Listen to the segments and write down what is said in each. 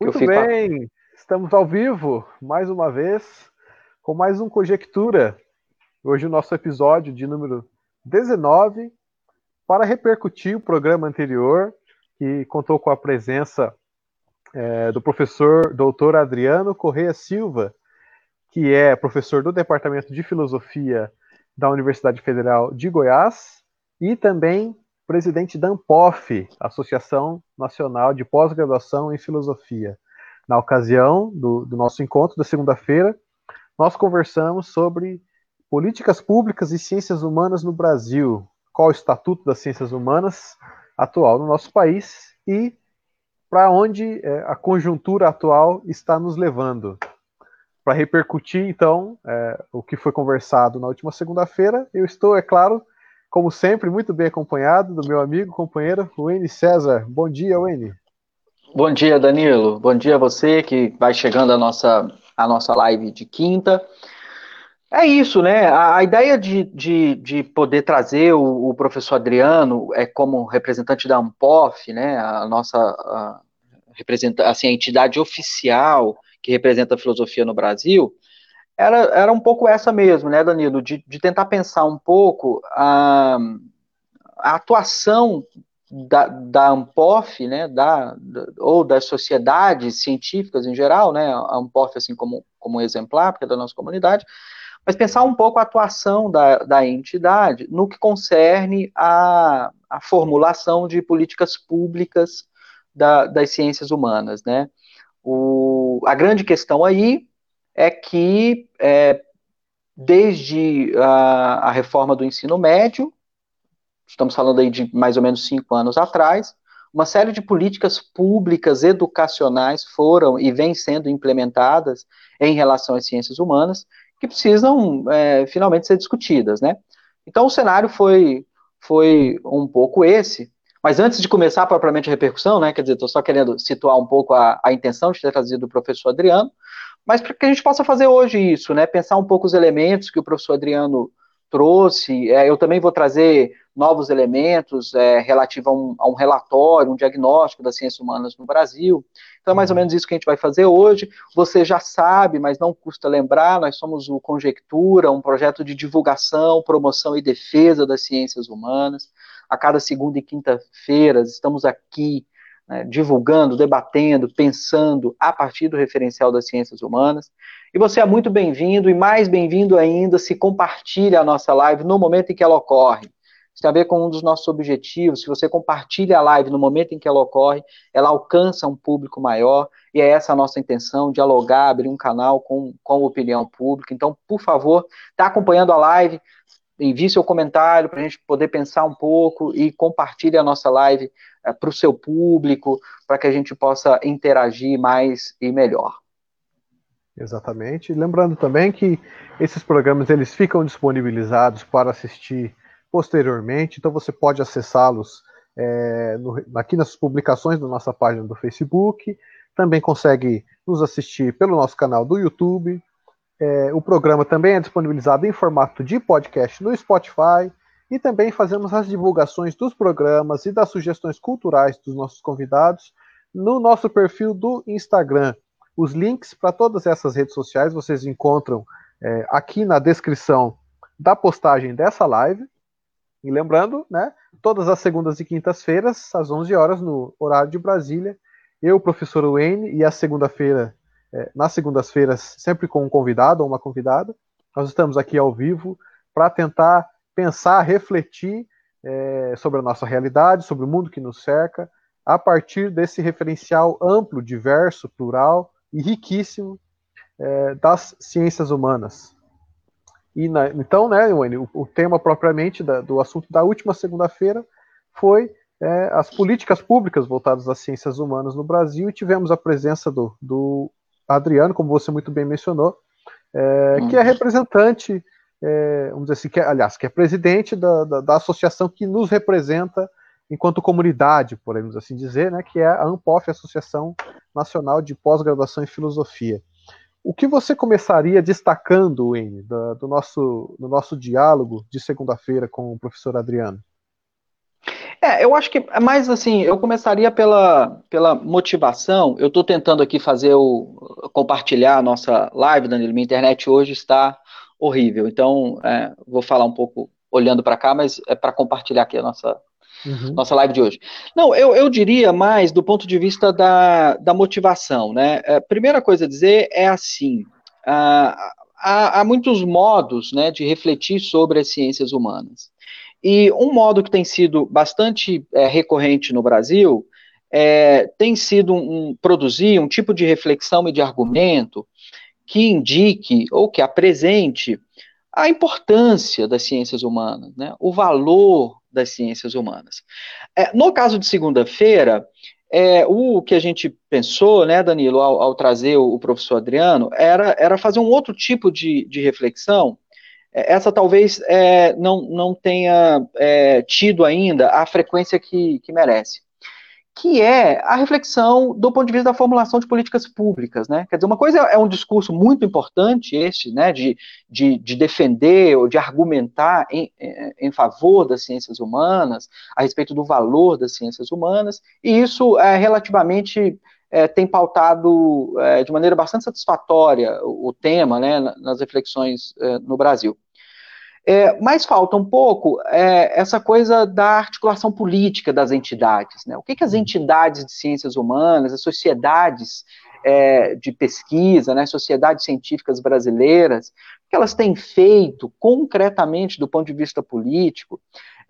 Muito bem, estamos ao vivo mais uma vez com mais um Conjectura. Hoje o nosso episódio de número 19 para repercutir o programa anterior que contou com a presença é, do professor doutor Adriano Correia Silva, que é professor do Departamento de Filosofia da Universidade Federal de Goiás e também presidente da ANPOF, Associação Nacional de Pós-Graduação em Filosofia. Na ocasião do, do nosso encontro da segunda-feira, nós conversamos sobre políticas públicas e ciências humanas no Brasil, qual o estatuto das ciências humanas atual no nosso país e para onde é, a conjuntura atual está nos levando. Para repercutir, então, é, o que foi conversado na última segunda-feira, eu estou, é claro, como sempre, muito bem acompanhado do meu amigo, companheiro, Wayne César. Bom dia, Wayne. Bom dia, Danilo. Bom dia a você que vai chegando a nossa, a nossa live de quinta. É isso, né? A, a ideia de, de, de, poder trazer o, o, professor Adriano é como representante da ANPOF, né? A nossa a, assim, a entidade oficial que representa a filosofia no Brasil era, era um pouco essa mesmo, né, Danilo, de, de tentar pensar um pouco a, a atuação da, da ANPOF, né, da, da, ou das sociedades científicas em geral, né, a ANPOF assim como, como exemplar, porque é da nossa comunidade, mas pensar um pouco a atuação da, da entidade no que concerne a, a formulação de políticas públicas da, das ciências humanas, né. O, a grande questão aí é que, é, desde a, a reforma do ensino médio, estamos falando aí de mais ou menos cinco anos atrás, uma série de políticas públicas educacionais foram e vêm sendo implementadas em relação às ciências humanas que precisam é, finalmente ser discutidas, né? Então o cenário foi foi um pouco esse. Mas antes de começar propriamente a repercussão, né? Quer dizer, estou só querendo situar um pouco a, a intenção de ter trazido o professor Adriano mas para que a gente possa fazer hoje isso, né? Pensar um pouco os elementos que o professor Adriano trouxe. É, eu também vou trazer novos elementos é, relativos a um, a um, relatório, um diagnóstico das ciências humanas no Brasil. Então é mais ou menos isso que a gente vai fazer hoje. Você já sabe, mas não custa lembrar, nós somos o Conjectura, um projeto de divulgação, promoção e defesa das ciências humanas. A cada segunda e quinta-feira estamos aqui né, divulgando, debatendo, pensando a partir do referencial das ciências humanas. E você é muito bem-vindo e mais bem-vindo ainda se compartilha a nossa live no momento em que ela ocorre. Isso tem a ver com um dos nossos objetivos. Se você compartilha a live no momento em que ela ocorre, ela alcança um público maior, e é essa a nossa intenção, dialogar, abrir um canal com, com a opinião pública. Então, por favor, está acompanhando a live, envie seu comentário para a gente poder pensar um pouco e compartilhe a nossa live é, para o seu público, para que a gente possa interagir mais e melhor. Exatamente. Lembrando também que esses programas eles ficam disponibilizados para assistir posteriormente, então você pode acessá-los é, aqui nas publicações da nossa página do Facebook. Também consegue nos assistir pelo nosso canal do YouTube, é, o programa também é disponibilizado em formato de podcast no Spotify e também fazemos as divulgações dos programas e das sugestões culturais dos nossos convidados no nosso perfil do Instagram. Os links para todas essas redes sociais vocês encontram é, aqui na descrição da postagem dessa live. E lembrando, né, todas as segundas e quintas-feiras, às 11 horas, no horário de Brasília, eu, professor Wayne, e a segunda-feira é, nas segundas-feiras, sempre com um convidado ou uma convidada. Nós estamos aqui ao vivo para tentar pensar, refletir é, sobre a nossa realidade, sobre o mundo que nos cerca, a partir desse referencial amplo, diverso, plural e riquíssimo é, das ciências humanas. E na, então, né, Wayne, o, o tema propriamente da, do assunto da última segunda-feira foi é, as políticas públicas voltadas às ciências humanas no Brasil e tivemos a presença do, do Adriano, como você muito bem mencionou, é, que é uhum. representante, é, vamos dizer assim, que é, aliás, que é presidente da, da, da, associação que nos representa enquanto comunidade, podemos assim dizer, né, que é a ANPOF, Associação Nacional de Pós-Graduação em Filosofia. O que você começaria destacando, Wayne, do, do nosso, do nosso diálogo de segunda-feira com o professor Adriano? É, eu acho que é mais assim, eu começaria pela, pela motivação. Eu estou tentando aqui fazer o compartilhar a nossa live, Danilo. Minha internet hoje está horrível, então é, vou falar um pouco olhando para cá, mas é para compartilhar aqui a nossa, uhum. nossa live de hoje. Não, eu, eu diria mais do ponto de vista da, da motivação, né? A é, primeira coisa a dizer é assim: há, há muitos modos né, de refletir sobre as ciências humanas. E um modo que tem sido bastante é, recorrente no Brasil é, tem sido um, produzir um tipo de reflexão e de argumento que indique ou que apresente a importância das ciências humanas, né, o valor das ciências humanas. É, no caso de segunda-feira, é, o que a gente pensou, né, Danilo, ao, ao trazer o, o, professor Adriano, era, era fazer um outro tipo de, de reflexão essa talvez é, não, não tenha é, tido ainda a frequência que, que merece, que é a reflexão do ponto de vista da formulação de políticas públicas, né? Quer dizer, uma coisa é um discurso muito importante este, né, de, de, de defender ou de argumentar em, em favor das ciências humanas, a respeito do valor das ciências humanas, e isso é relativamente é, tem pautado é, de maneira bastante satisfatória o, o tema né, nas reflexões é, no Brasil. É, mas falta um pouco é, essa coisa da articulação política das entidades. Né? O que, que as entidades de ciências humanas, as sociedades é, de pesquisa, né, sociedades científicas brasileiras, que elas têm feito concretamente do ponto de vista político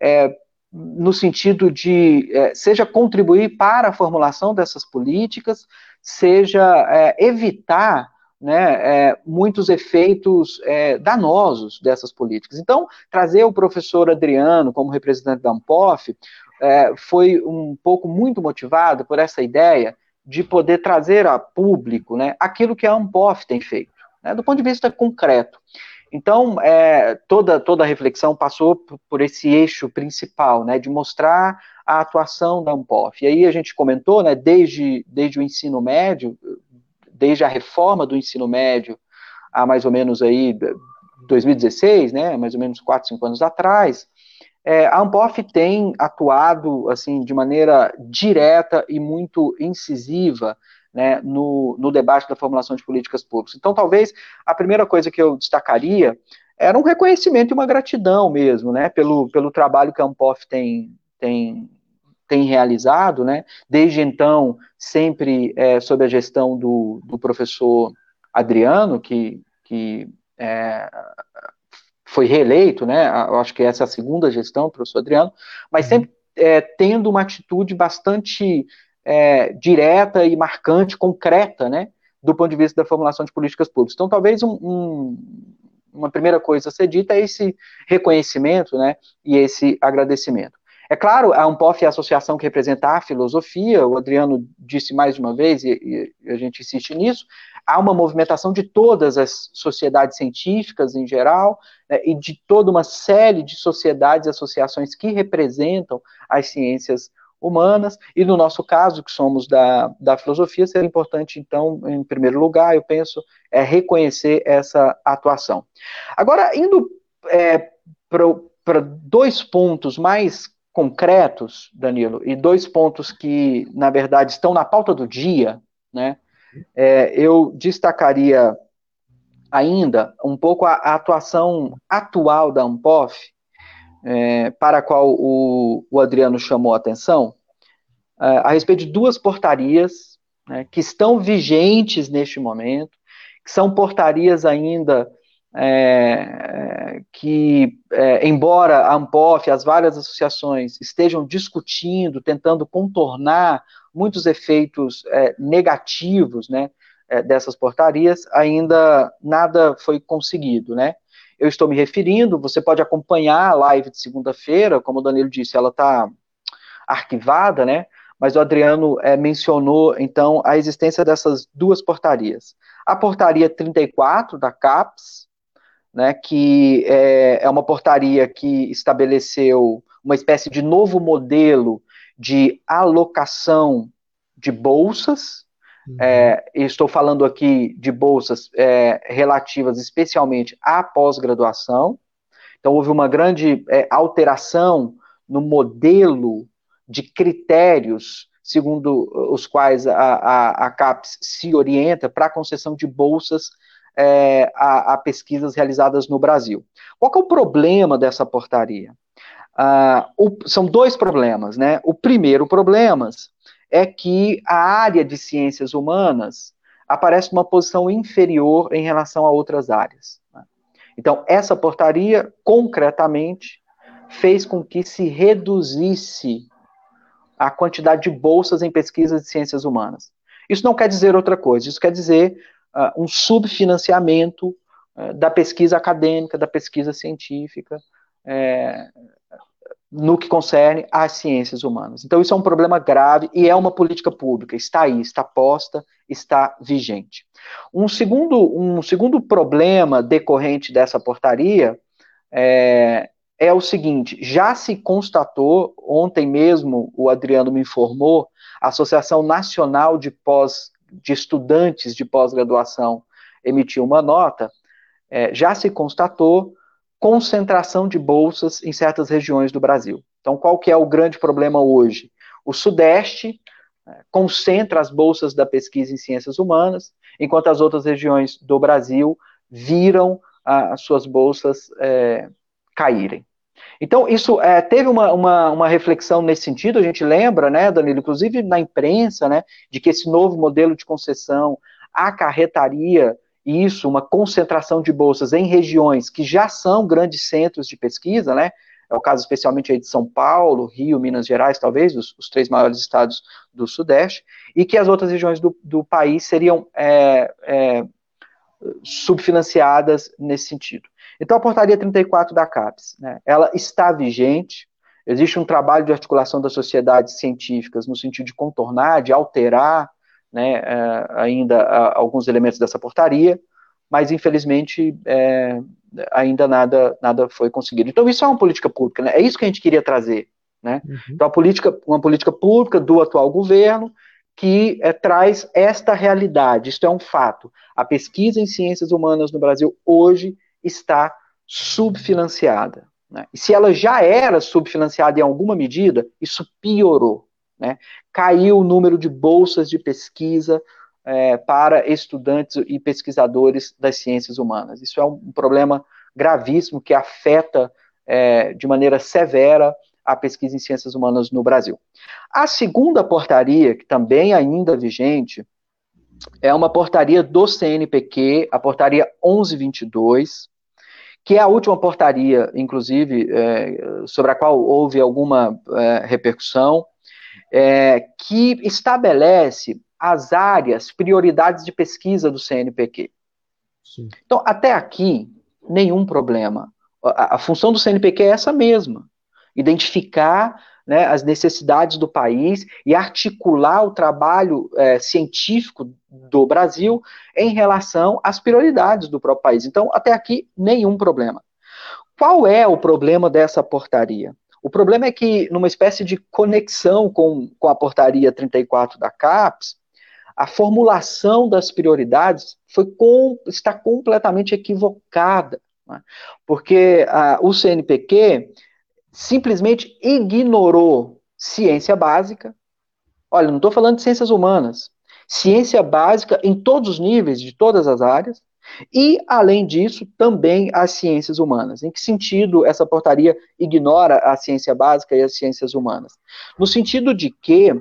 é, no sentido de, é, seja contribuir para a formulação dessas políticas, seja é, evitar né, é, muitos efeitos é, danosos dessas políticas. Então, trazer o professor Adriano como representante da ANPOF é, foi um pouco muito motivado por essa ideia de poder trazer a público né, aquilo que a ANPOF tem feito, né, do ponto de vista concreto. Então, é, toda, toda a reflexão passou por esse eixo principal, né, de mostrar a atuação da ANPOF. E aí a gente comentou, né, desde, desde o ensino médio, desde a reforma do ensino médio, há mais ou menos aí 2016, né, mais ou menos 4, 5 anos atrás, é, a ANPOF tem atuado, assim, de maneira direta e muito incisiva né, no, no debate da formulação de políticas públicas. Então, talvez a primeira coisa que eu destacaria era um reconhecimento e uma gratidão mesmo, né, pelo, pelo trabalho que a Ampof tem, tem, tem realizado, né, desde então, sempre é, sob a gestão do, do professor Adriano, que, que é, foi reeleito, né, eu acho que essa é a segunda gestão do professor Adriano, mas uhum. sempre é, tendo uma atitude bastante é, direta e marcante, concreta, né, do ponto de vista da formulação de políticas públicas. Então, talvez um, um, uma primeira coisa a ser dita é esse reconhecimento, né, e esse agradecimento. É claro, a Ampof é a associação que representa a filosofia, o Adriano disse mais uma vez, e, e a gente insiste nisso, há uma movimentação de todas as sociedades científicas em geral, né, e de toda uma série de sociedades e associações que representam as ciências humanas, e no nosso caso, que somos da, da filosofia, seria importante, então, em primeiro lugar, eu penso, é reconhecer essa atuação. Agora, indo é, para dois pontos mais concretos, Danilo, e dois pontos que, na verdade, estão na pauta do dia, né, é, eu destacaria ainda um pouco a, a atuação atual da ANPOF, é, para a qual o, o, Adriano chamou a atenção, é, a respeito de duas portarias né, que estão vigentes neste momento, que são portarias ainda é, que, é, embora a ANPOF, as várias associações estejam discutindo, tentando contornar muitos efeitos é, negativos né, é, dessas portarias, ainda nada foi conseguido, né? eu estou me referindo. Você pode acompanhar a live de segunda-feira, como o Danilo disse, ela está arquivada, né? Mas o Adriano é, mencionou, então, a existência dessas duas portarias. A portaria 34 da CAPES, né, que é, é uma portaria que estabeleceu uma espécie de novo modelo de alocação de bolsas Uhum. É, estou falando aqui de bolsas é, relativas especialmente à pós-graduação. Então, houve uma grande é, alteração no modelo de critérios segundo os quais a, a, a CAPES se orienta para a concessão de bolsas é, a, a, pesquisas realizadas no Brasil. Qual é o problema dessa portaria? Ah, o, são dois problemas, né? O primeiro problema é que a área de ciências humanas aparece numa posição inferior em relação a outras áreas. Né? Então, essa portaria, concretamente, fez com que se reduzisse a quantidade de bolsas em pesquisas de ciências humanas. Isso não quer dizer outra coisa, isso quer dizer uh, um subfinanciamento uh, da pesquisa acadêmica, da pesquisa científica, é, no que concerne às ciências humanas. Então, isso é um problema grave e é uma política pública, está aí, está posta, está vigente. Um segundo, um segundo problema decorrente dessa portaria é, é o seguinte: já se constatou, ontem mesmo o Adriano me informou, a Associação Nacional de Pós de Estudantes de Pós-Graduação emitiu uma nota, é, já se constatou concentração de bolsas em certas regiões do Brasil. Então, qual que é o grande problema hoje? O Sudeste é, concentra as bolsas da pesquisa em ciências humanas, enquanto as outras regiões do Brasil viram as suas bolsas é, caírem. Então, isso é, teve uma, uma, uma, reflexão nesse sentido, a gente lembra, né, Danilo, inclusive na imprensa, né, de que esse novo modelo de concessão acarretaria isso, uma concentração de bolsas em regiões que já são grandes centros de pesquisa, né, é o caso especialmente aí de São Paulo, Rio, Minas Gerais, talvez, os, os três maiores estados do Sudeste, e que as outras regiões do, do país seriam é, é, subfinanciadas nesse sentido. Então, a portaria 34 da CAPES, né, ela está vigente, existe um trabalho de articulação das sociedades científicas no sentido de contornar, de alterar né, é, ainda alguns elementos dessa portaria, mas infelizmente é, ainda nada, nada foi conseguido. Então, isso é uma política pública, né, é isso que a gente queria trazer. Né? Uhum. Então, a política, uma política pública do atual governo que é, traz esta realidade, isto é um fato. A pesquisa em ciências humanas no Brasil hoje está subfinanciada. Né? E se ela já era subfinanciada em alguma medida, isso piorou. Né? Caiu o número de bolsas de pesquisa é, para estudantes e pesquisadores das ciências humanas. Isso é um problema gravíssimo que afeta é, de maneira severa a pesquisa em ciências humanas no Brasil. A segunda portaria, que também ainda vigente, é uma portaria do CNPq, a portaria 1122, que é a última portaria, inclusive, é, sobre a qual houve alguma é, repercussão, é, que estabelece as áreas, prioridades de pesquisa do CNPq. Sim. Então, até aqui, nenhum problema. A, a função do CNPq é essa mesma: identificar né, as necessidades do país e articular o trabalho é, científico do Brasil em relação às prioridades do próprio país. Então, até aqui, nenhum problema. Qual é o problema dessa portaria? O problema é que, numa espécie de conexão com, com a portaria 34 da CAPES, a formulação das prioridades foi com, está completamente equivocada. Né? Porque a, o CNPq simplesmente ignorou ciência básica. Olha, não estou falando de ciências humanas. Ciência básica em todos os níveis, de todas as áreas. E, além disso, também as ciências humanas. Em que sentido essa portaria ignora a ciência básica e as ciências humanas? No sentido de que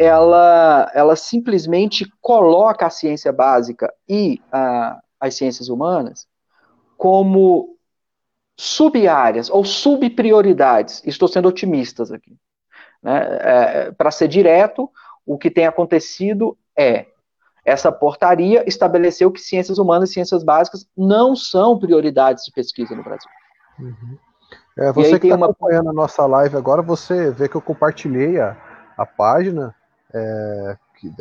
ela, ela simplesmente coloca a ciência básica e a, as ciências humanas como sub-áreas ou subprioridades. Estou sendo otimistas aqui. Né? É, Para ser direto, o que tem acontecido é essa portaria estabeleceu que ciências humanas e ciências básicas não são prioridades de pesquisa no Brasil. Uhum. É, você que está uma... acompanhando a nossa live agora, você vê que eu compartilhei a, a página é, que,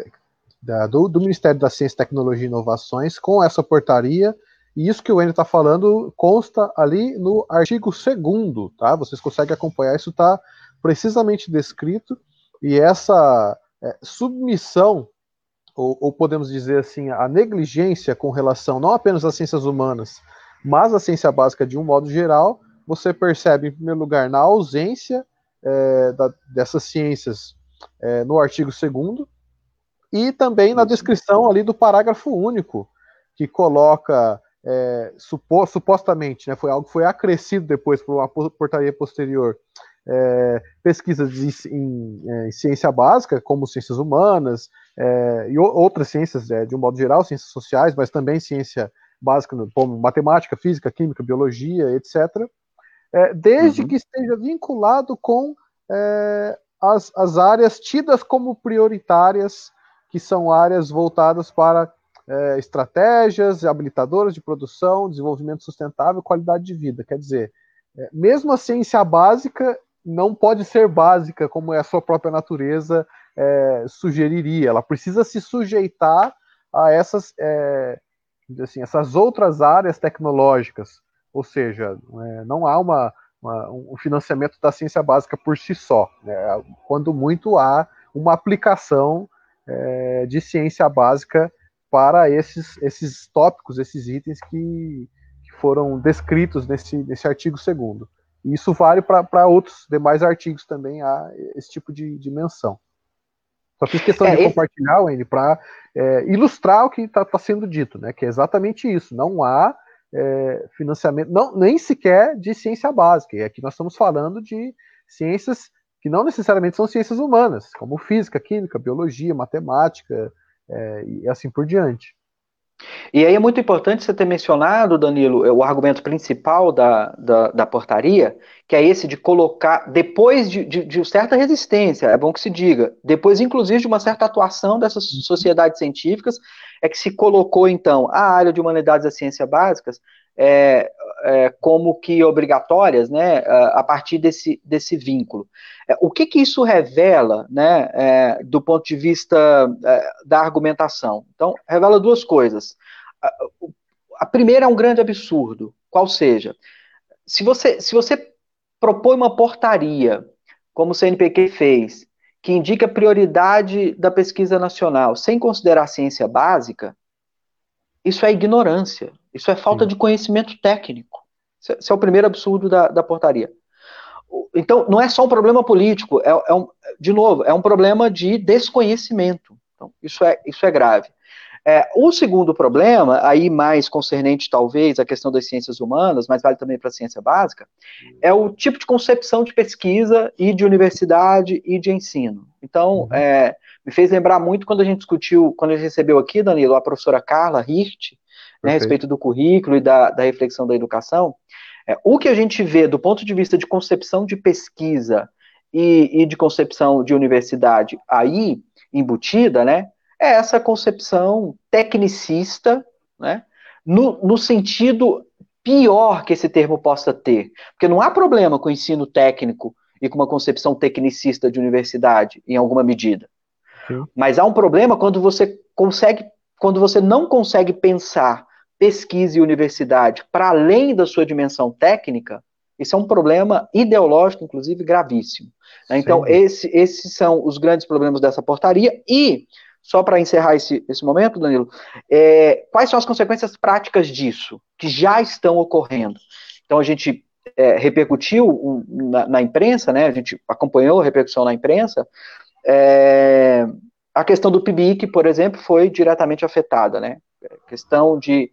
da, do, do Ministério da Ciência, Tecnologia e Inovações com essa portaria e isso que o Enio está falando consta ali no artigo 2 tá? Vocês conseguem acompanhar, isso está precisamente descrito, e essa é, submissão, ou, ou, podemos dizer assim, a negligência com relação não apenas às ciências humanas, mas à ciência básica de um modo geral, você percebe, em primeiro lugar, na ausência é, da, dessas ciências é, no artigo 2 e também na descrição ali do parágrafo único, que coloca é, supo, supostamente, né, foi algo que foi acrescido depois por uma portaria posterior, é, pesquisas de, em, é, em, ciência básica, como ciências humanas é, e outras ciências, é, de um modo geral, ciências sociais, mas também ciência básica, como matemática, física, química, biologia, etc., é, desde uhum. que esteja vinculado com as, as áreas tidas como prioritárias, que são áreas voltadas para é, estratégias habilitadoras de produção, desenvolvimento sustentável, qualidade de vida. Quer dizer, é, mesmo a ciência básica não pode ser básica como é a sua própria natureza é, sugeriria. Ela precisa se sujeitar a essas, é, assim, essas outras áreas tecnológicas. Ou seja, é, não há uma, uma, um financiamento da ciência básica por si só. Né? Quando muito há uma aplicação é, de ciência básica para esses, esses tópicos, esses itens que, que foram descritos nesse, nesse artigo segundo. E isso vale para outros demais artigos também, há esse tipo de, de menção. Só fiz questão é, de compartilhar, Wendy, para é, ilustrar o que está tá sendo dito, né? Que é exatamente isso. Não há é, financiamento, não, nem sequer de ciência básica. E aqui nós estamos falando de ciências que não necessariamente são ciências humanas, como física, química, biologia, matemática é, e assim por diante. E aí é muito importante você ter mencionado, Danilo, o argumento principal da, da, da portaria, que é esse de colocar, depois de, de, de, certa resistência, é bom que se diga, depois, inclusive, de uma certa atuação dessas sociedades científicas, é que se colocou, então, a área de humanidades e ciências básicas é, é, como que obrigatórias, né, a partir desse, desse vínculo. É, o que, que isso revela, né, é, do ponto de vista é, da argumentação? Então, revela duas coisas. A, a, primeira é um grande absurdo, qual seja, se você, se você propõe uma portaria, como o CNPq fez, que indica prioridade da pesquisa nacional, sem considerar a ciência básica, isso é ignorância, isso é falta Sim. de conhecimento técnico. Esse é o primeiro absurdo da, da portaria. Então, não é só um problema político, é, é, um, de novo, é um problema de desconhecimento. Então, isso é, isso é grave. É, o segundo problema, aí mais concernente talvez à questão das ciências humanas, mas vale também para a ciência básica, é o tipo de concepção de pesquisa e de universidade e de ensino. Então, uhum. é, me fez lembrar muito quando a gente discutiu, quando a gente recebeu aqui, Danilo, a professora Carla Hirt, né, a respeito do currículo e da, da reflexão da educação, é, o que a gente vê do ponto de vista de concepção de pesquisa e, e de concepção de universidade aí embutida, né, é essa concepção tecnicista, né, no, no sentido pior que esse termo possa ter, porque não há problema com o ensino técnico e com uma concepção tecnicista de universidade, em alguma medida. Sim. Mas há um problema quando você consegue, quando você não consegue pensar pesquisa e universidade para além da sua dimensão técnica, isso é um problema ideológico, inclusive, gravíssimo. Né? Então, esse, esses são os grandes problemas dessa portaria. E, só para encerrar esse, esse momento, Danilo, é, quais são as consequências práticas disso, que já estão ocorrendo? Então, a gente é, repercutiu um, na, na, imprensa, né, a gente acompanhou a repercussão na imprensa, é, a questão do PIBIC, por exemplo, foi diretamente afetada, né? A questão de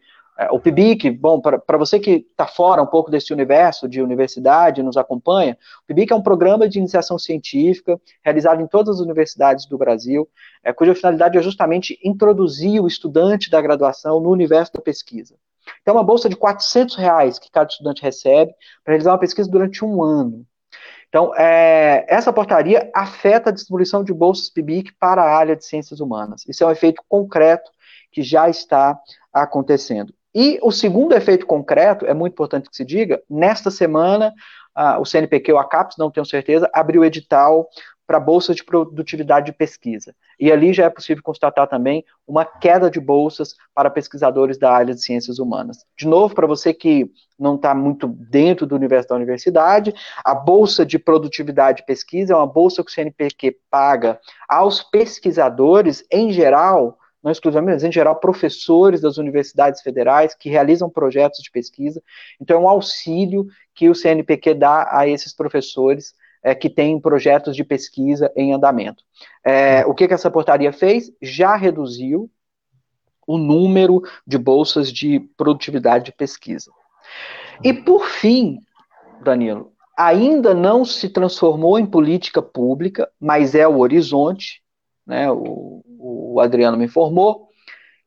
o PIBIC, bom, para você que está fora um pouco desse universo de universidade, nos acompanha, o PIBIC é um programa de iniciação científica realizado em todas as universidades do Brasil, é, cuja finalidade é justamente introduzir o estudante da graduação no universo da pesquisa. Então, é uma bolsa de 400 reais que cada estudante recebe para realizar uma pesquisa durante um ano. Então, é, essa portaria afeta a distribuição de bolsas PIBIC para a área de ciências humanas. Isso é um efeito concreto que já está acontecendo. E o segundo efeito concreto, é muito importante que se diga, nesta semana, o CNPq ou a CAPES, não tenho certeza, abriu edital para bolsas de produtividade de pesquisa. E ali já é possível constatar também uma queda de bolsas para pesquisadores da área de ciências humanas. De novo, para você que não está muito dentro do universo da universidade, a bolsa de produtividade de pesquisa é uma bolsa que o CNPq paga aos pesquisadores, em geral, não exclusivamente, mas em geral, professores das universidades federais que realizam projetos de pesquisa. Então, é um auxílio que o CNPq dá a esses professores é, que têm projetos de pesquisa em andamento. É, o que, que essa portaria fez? Já reduziu o número de bolsas de produtividade de pesquisa. E por fim, Danilo, ainda não se transformou em política pública, mas é o horizonte, né? O, o Adriano me informou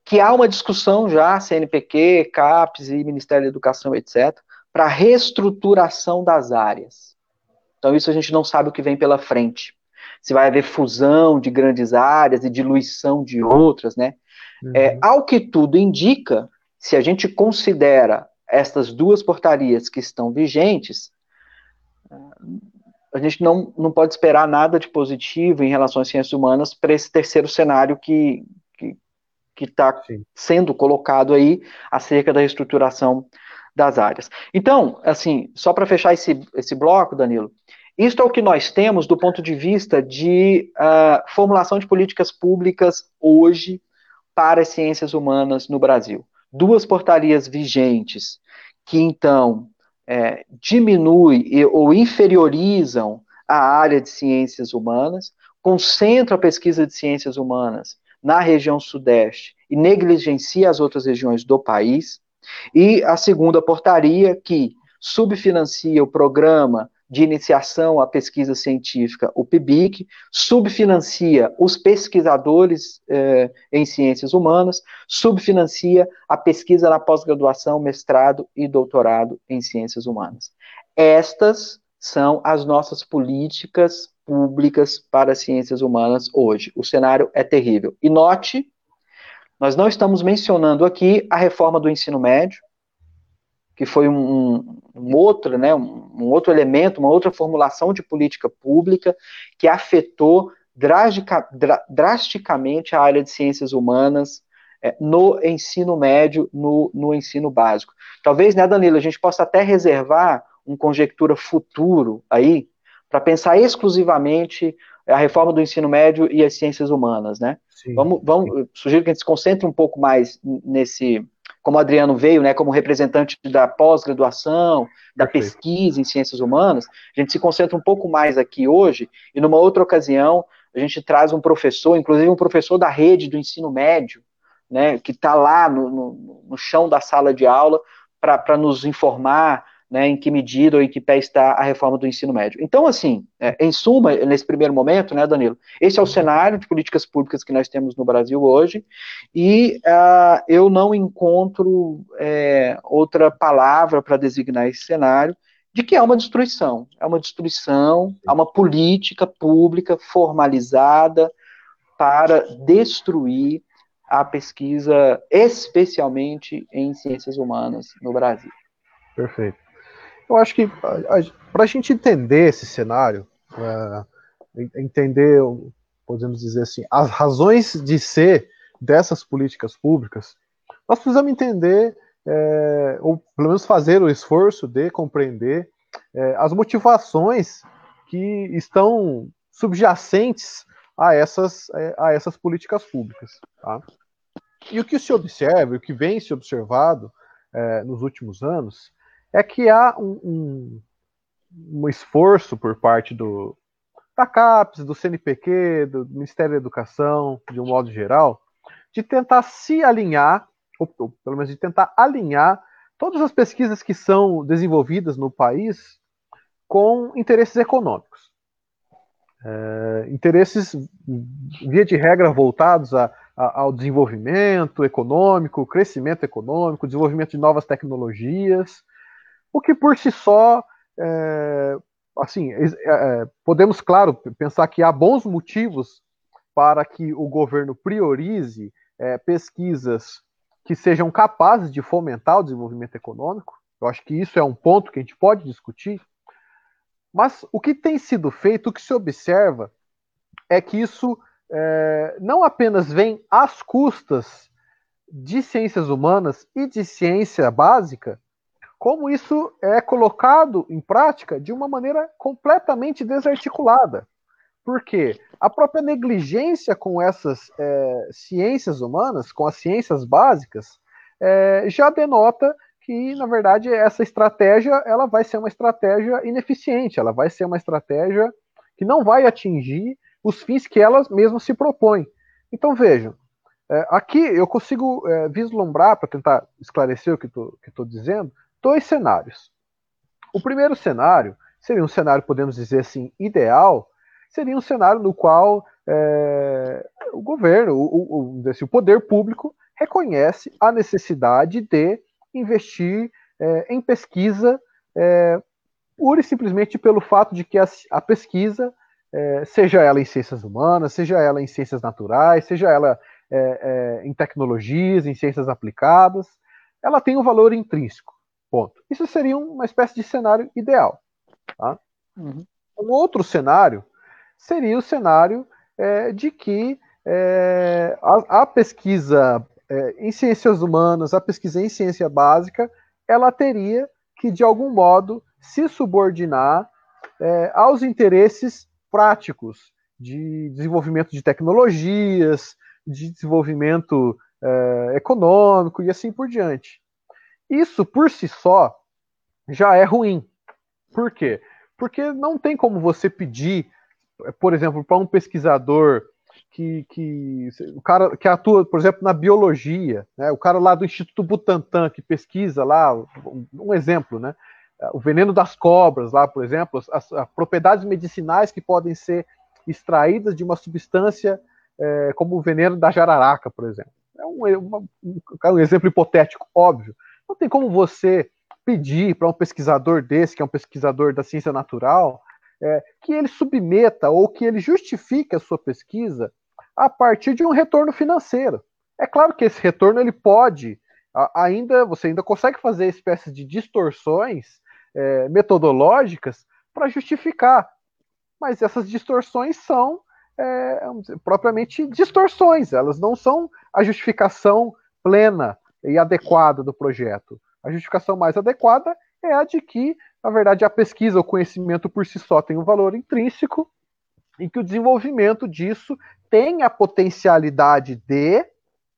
que há uma discussão já, CNPq, CAPES e Ministério da Educação, etc., para reestruturação das áreas. Então, isso a gente não sabe o que vem pela frente. Se vai haver fusão de grandes áreas e diluição de outras, né? Uhum. É, ao que tudo indica, se a gente considera estas duas portarias que estão vigentes, a gente não, não pode esperar nada de positivo em relação às ciências humanas para esse terceiro cenário que que está sendo colocado aí acerca da reestruturação das áreas. Então, assim, só para fechar esse, esse bloco, Danilo, isto é o que nós temos do ponto de vista de uh, formulação de políticas públicas hoje para as ciências humanas no Brasil. Duas portarias vigentes que, então, é, diminuem ou inferiorizam a área de ciências humanas, concentram a pesquisa de ciências humanas na região sudeste e negligencia as outras regiões do país, e a segunda portaria que subfinancia o programa de iniciação à pesquisa científica, o PIBIC, subfinancia os pesquisadores eh, em ciências humanas, subfinancia a pesquisa na pós-graduação, mestrado e doutorado em ciências humanas. Estas são as nossas políticas públicas para as ciências humanas hoje. O cenário é terrível. E note, nós não estamos mencionando aqui a reforma do ensino médio, que foi um, um outro, né, um, um, outro elemento, uma outra formulação de política pública que afetou drastica, dra, drasticamente a área de ciências humanas é, no ensino médio, no, no ensino básico. Talvez, né, Danilo, a gente possa até reservar um conjectura futuro aí para pensar exclusivamente a reforma do ensino médio e as ciências humanas, né? Sim, vamos, vamos sugiro que a gente se concentre um pouco mais nesse como o Adriano veio, né, como representante da pós-graduação, da Perfeito. pesquisa em ciências humanas, a gente se concentra um pouco mais aqui hoje, e numa outra ocasião, a gente traz um professor, inclusive um professor da rede do ensino médio, né, que está lá no, no, no, chão da sala de aula para nos informar né, em que medida ou em que pé está a reforma do ensino médio. Então, assim, é, em suma, nesse primeiro momento, né, Danilo, esse é o cenário de políticas públicas que nós temos no Brasil hoje, e uh, eu não encontro é, outra palavra para designar esse cenário de que é uma destruição. É uma destruição, há uma política pública formalizada para destruir a pesquisa, especialmente em ciências humanas no Brasil. Perfeito. Eu acho que para a gente entender esse cenário, entender, podemos dizer assim, as razões de ser dessas políticas públicas, nós precisamos entender, é, ou pelo menos fazer o esforço de compreender é, as motivações que estão subjacentes a essas, é, a essas políticas públicas. Tá? E o que se observa, o que vem se observado é, nos últimos anos, é que há um, um, um esforço por parte do, da CAPES, do CNPq, do Ministério da Educação, de um modo geral, de tentar se alinhar, ou, ou, pelo menos de tentar alinhar todas as pesquisas que são desenvolvidas no país com interesses econômicos. É, interesses, via de regra, voltados a, a, ao desenvolvimento econômico, crescimento econômico, desenvolvimento de novas tecnologias, o que por si só, é, assim, é, é, podemos, claro, pensar que há bons motivos para que o governo priorize é, pesquisas que sejam capazes de fomentar o desenvolvimento econômico. Eu acho que isso é um ponto que a gente pode discutir. Mas o que tem sido feito, o que se observa, é que isso é, não apenas vem às custas de ciências humanas e de ciência básica, como isso é colocado em prática de uma maneira completamente desarticulada. Porque a própria negligência com essas é, ciências humanas, com as ciências básicas, é, já denota que, na verdade, essa estratégia ela vai ser uma estratégia ineficiente, ela vai ser uma estratégia que não vai atingir os fins que ela mesma se propõe. Então, vejam, é, aqui eu consigo é, vislumbrar, para tentar esclarecer o que estou dizendo, dois cenários. O primeiro cenário seria um cenário, podemos dizer assim, ideal, seria um cenário no qual é, o governo, o, o, o, poder público, reconhece a necessidade de investir é, em pesquisa, é, pura e simplesmente pelo fato de que a, a pesquisa, é, seja ela em ciências humanas, seja ela em ciências naturais, seja ela é, é, em tecnologias, em ciências aplicadas, ela tem um valor intrínseco. Ponto. Isso seria uma espécie de cenário ideal. Tá? Uhum. Um outro cenário seria o cenário é, de que é, a, a, pesquisa é, em ciências humanas, a pesquisa em ciência básica, ela teria que, de algum modo, se subordinar é, aos interesses práticos de desenvolvimento de tecnologias, de desenvolvimento é, econômico e assim por diante. Isso, por si só, já é ruim. Por quê? Porque não tem como você pedir, por exemplo, para um pesquisador que, que o cara que atua, por exemplo, na biologia, né? O cara lá do Instituto Butantan que pesquisa lá, um exemplo, né? O veneno das cobras lá, por exemplo, as, as propriedades medicinais que podem ser extraídas de uma substância é, como o veneno da jararaca, por exemplo. É um, uma, um, um exemplo hipotético, óbvio. Não tem como você pedir para um pesquisador desse, que é um pesquisador da ciência natural, é, que ele submeta ou que ele justifique a sua pesquisa a partir de um retorno financeiro. É claro que esse retorno ele pode ainda você ainda consegue fazer espécies de distorções é, metodológicas para justificar, mas essas distorções são é, propriamente distorções, elas não são a justificação plena e adequada do projeto. A justificação mais adequada é a de que, na verdade, a pesquisa, o conhecimento por si só tem um valor intrínseco e que o desenvolvimento disso tem a potencialidade de,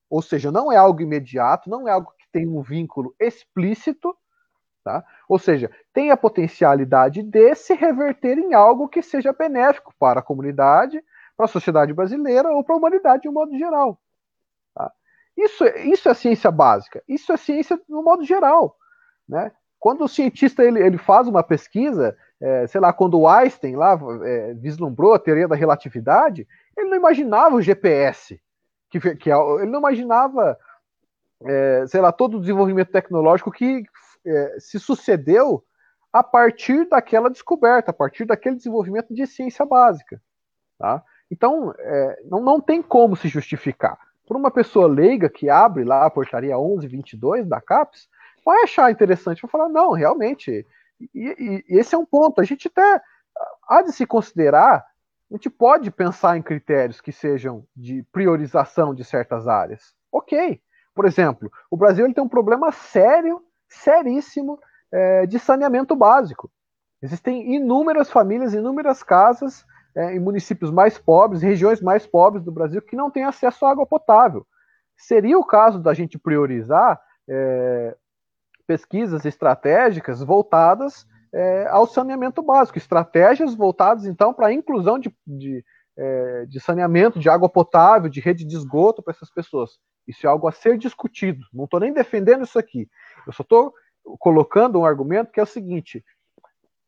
ou seja, não é algo imediato, não é algo que tem um vínculo explícito, tá? Ou seja, tem a potencialidade de se reverter em algo que seja benéfico para a comunidade, para a sociedade brasileira ou para a humanidade de um modo geral. Isso, isso é ciência básica, isso é ciência no modo geral. Né? Quando o cientista ele, ele faz uma pesquisa, é, sei lá, quando o Einstein lá é, vislumbrou a teoria da relatividade, ele não imaginava o GPS, que, que é ele não imaginava, é, sei lá, todo o desenvolvimento tecnológico que é, se sucedeu a partir daquela descoberta, a partir daquele desenvolvimento de ciência básica. Tá? Então, é, não, não tem como se justificar. Por uma pessoa leiga que abre lá a portaria 1122 da CAPES, vai achar interessante, vai falar, não, realmente, e, e, esse é um ponto, a gente até há de se considerar a gente pode pensar em critérios que sejam de priorização de certas áreas. Ok. Por exemplo, o Brasil ele tem um problema sério, seríssimo, é, de saneamento básico. Existem inúmeras famílias, inúmeras casas é, em municípios mais pobres, regiões mais pobres do Brasil, que não têm acesso à água potável. Seria o caso da gente priorizar é, pesquisas estratégicas voltadas é, ao saneamento básico, estratégias voltadas então para a inclusão de, de, é, de, saneamento, de água potável, de rede de esgoto para essas pessoas. Isso é algo a ser discutido. Não estou nem defendendo isso aqui. Eu só estou colocando um argumento que é o seguinte: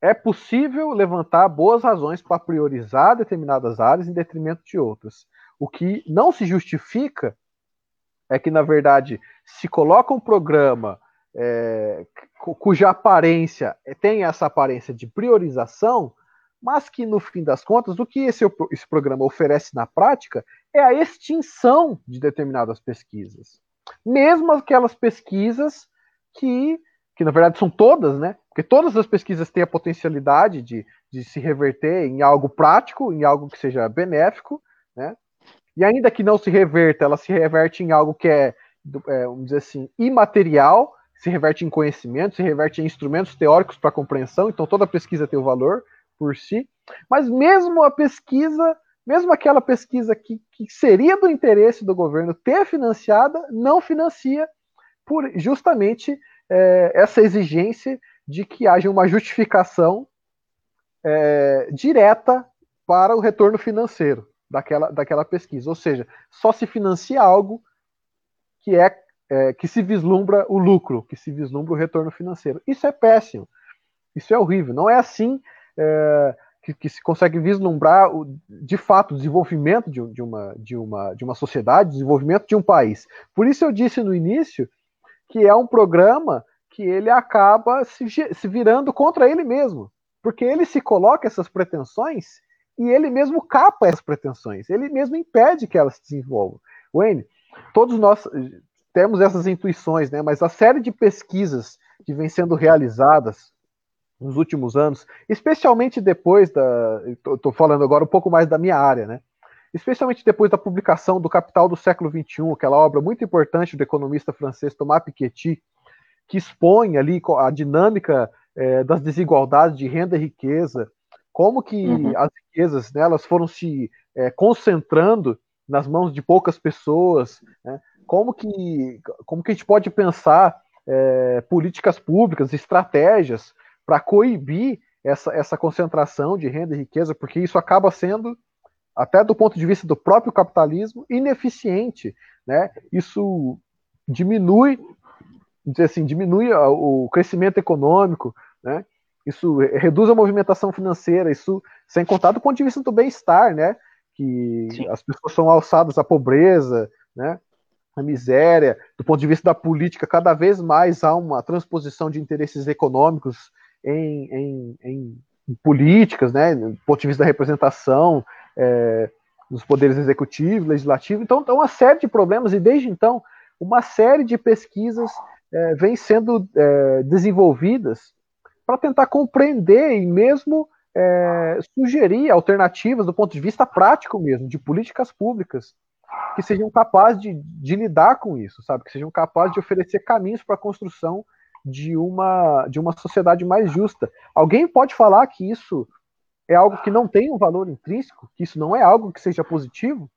é possível levantar boas razões para priorizar determinadas áreas em detrimento de outras. O que não se justifica é que, na verdade, se coloca um programa é, cuja aparência tem essa aparência de priorização, mas que no fim das contas, o que esse, esse programa oferece na prática é a extinção de determinadas pesquisas. Mesmo aquelas pesquisas que, que na verdade são todas, né? Porque todas as pesquisas têm a potencialidade de, de se reverter em algo prático, em algo que seja benéfico, né? E ainda que não se reverta, ela se reverte em algo que é, é vamos dizer assim, imaterial, se reverte em conhecimento, se reverte em instrumentos teóricos para compreensão, então toda pesquisa tem o valor por si, mas mesmo a pesquisa, mesmo aquela pesquisa que, que seria do interesse do governo ter financiada, não financia por justamente é, essa exigência de que haja uma justificação é, direta para o retorno financeiro daquela, daquela pesquisa. Ou seja, só se financia algo que é, é que se vislumbra o lucro, que se vislumbra o retorno financeiro. Isso é péssimo. Isso é horrível. Não é assim é, que, que, se consegue vislumbrar, o, de fato, o desenvolvimento de, de, uma, de, uma, de uma sociedade, o desenvolvimento de um país. Por isso eu disse no início que é um programa que ele acaba se, se virando contra ele mesmo. Porque ele se coloca essas pretensões e ele mesmo capa essas pretensões. Ele mesmo impede que elas se desenvolvam. Wayne, todos nós temos essas intuições, né? mas a série de pesquisas que vem sendo realizadas nos últimos anos, especialmente depois da. Estou falando agora um pouco mais da minha área, né? Especialmente depois da publicação do Capital do século XXI, aquela obra muito importante do economista francês Thomas Piketty, que expõe ali a dinâmica é, das desigualdades de renda e riqueza, como que uhum. as riquezas né, elas foram se é, concentrando nas mãos de poucas pessoas, né? como, que, como que a gente pode pensar é, políticas públicas, estratégias para coibir essa, essa concentração de renda e riqueza, porque isso acaba sendo, até do ponto de vista do próprio capitalismo, ineficiente. Né? Isso diminui, dizer assim, diminui o crescimento econômico, né? isso reduz a movimentação financeira, isso sem contar do ponto de vista do bem-estar, né? que Sim. as pessoas são alçadas à pobreza, né? a miséria, do ponto de vista da política, cada vez mais há uma transposição de interesses econômicos em, em, em, políticas, né, do ponto de vista da representação, é, dos poderes executivo, legislativo. Então, então, uma série de problemas, e desde então, uma série de pesquisas é, vem sendo é, desenvolvidas para tentar compreender e mesmo é, sugerir alternativas do ponto de vista prático mesmo, de políticas públicas, que sejam capazes de, de lidar com isso, sabe? Que sejam capazes de oferecer caminhos para a construção de uma, de uma sociedade mais justa. Alguém pode falar que isso é algo que não tem um valor intrínseco, que isso não é algo que seja positivo?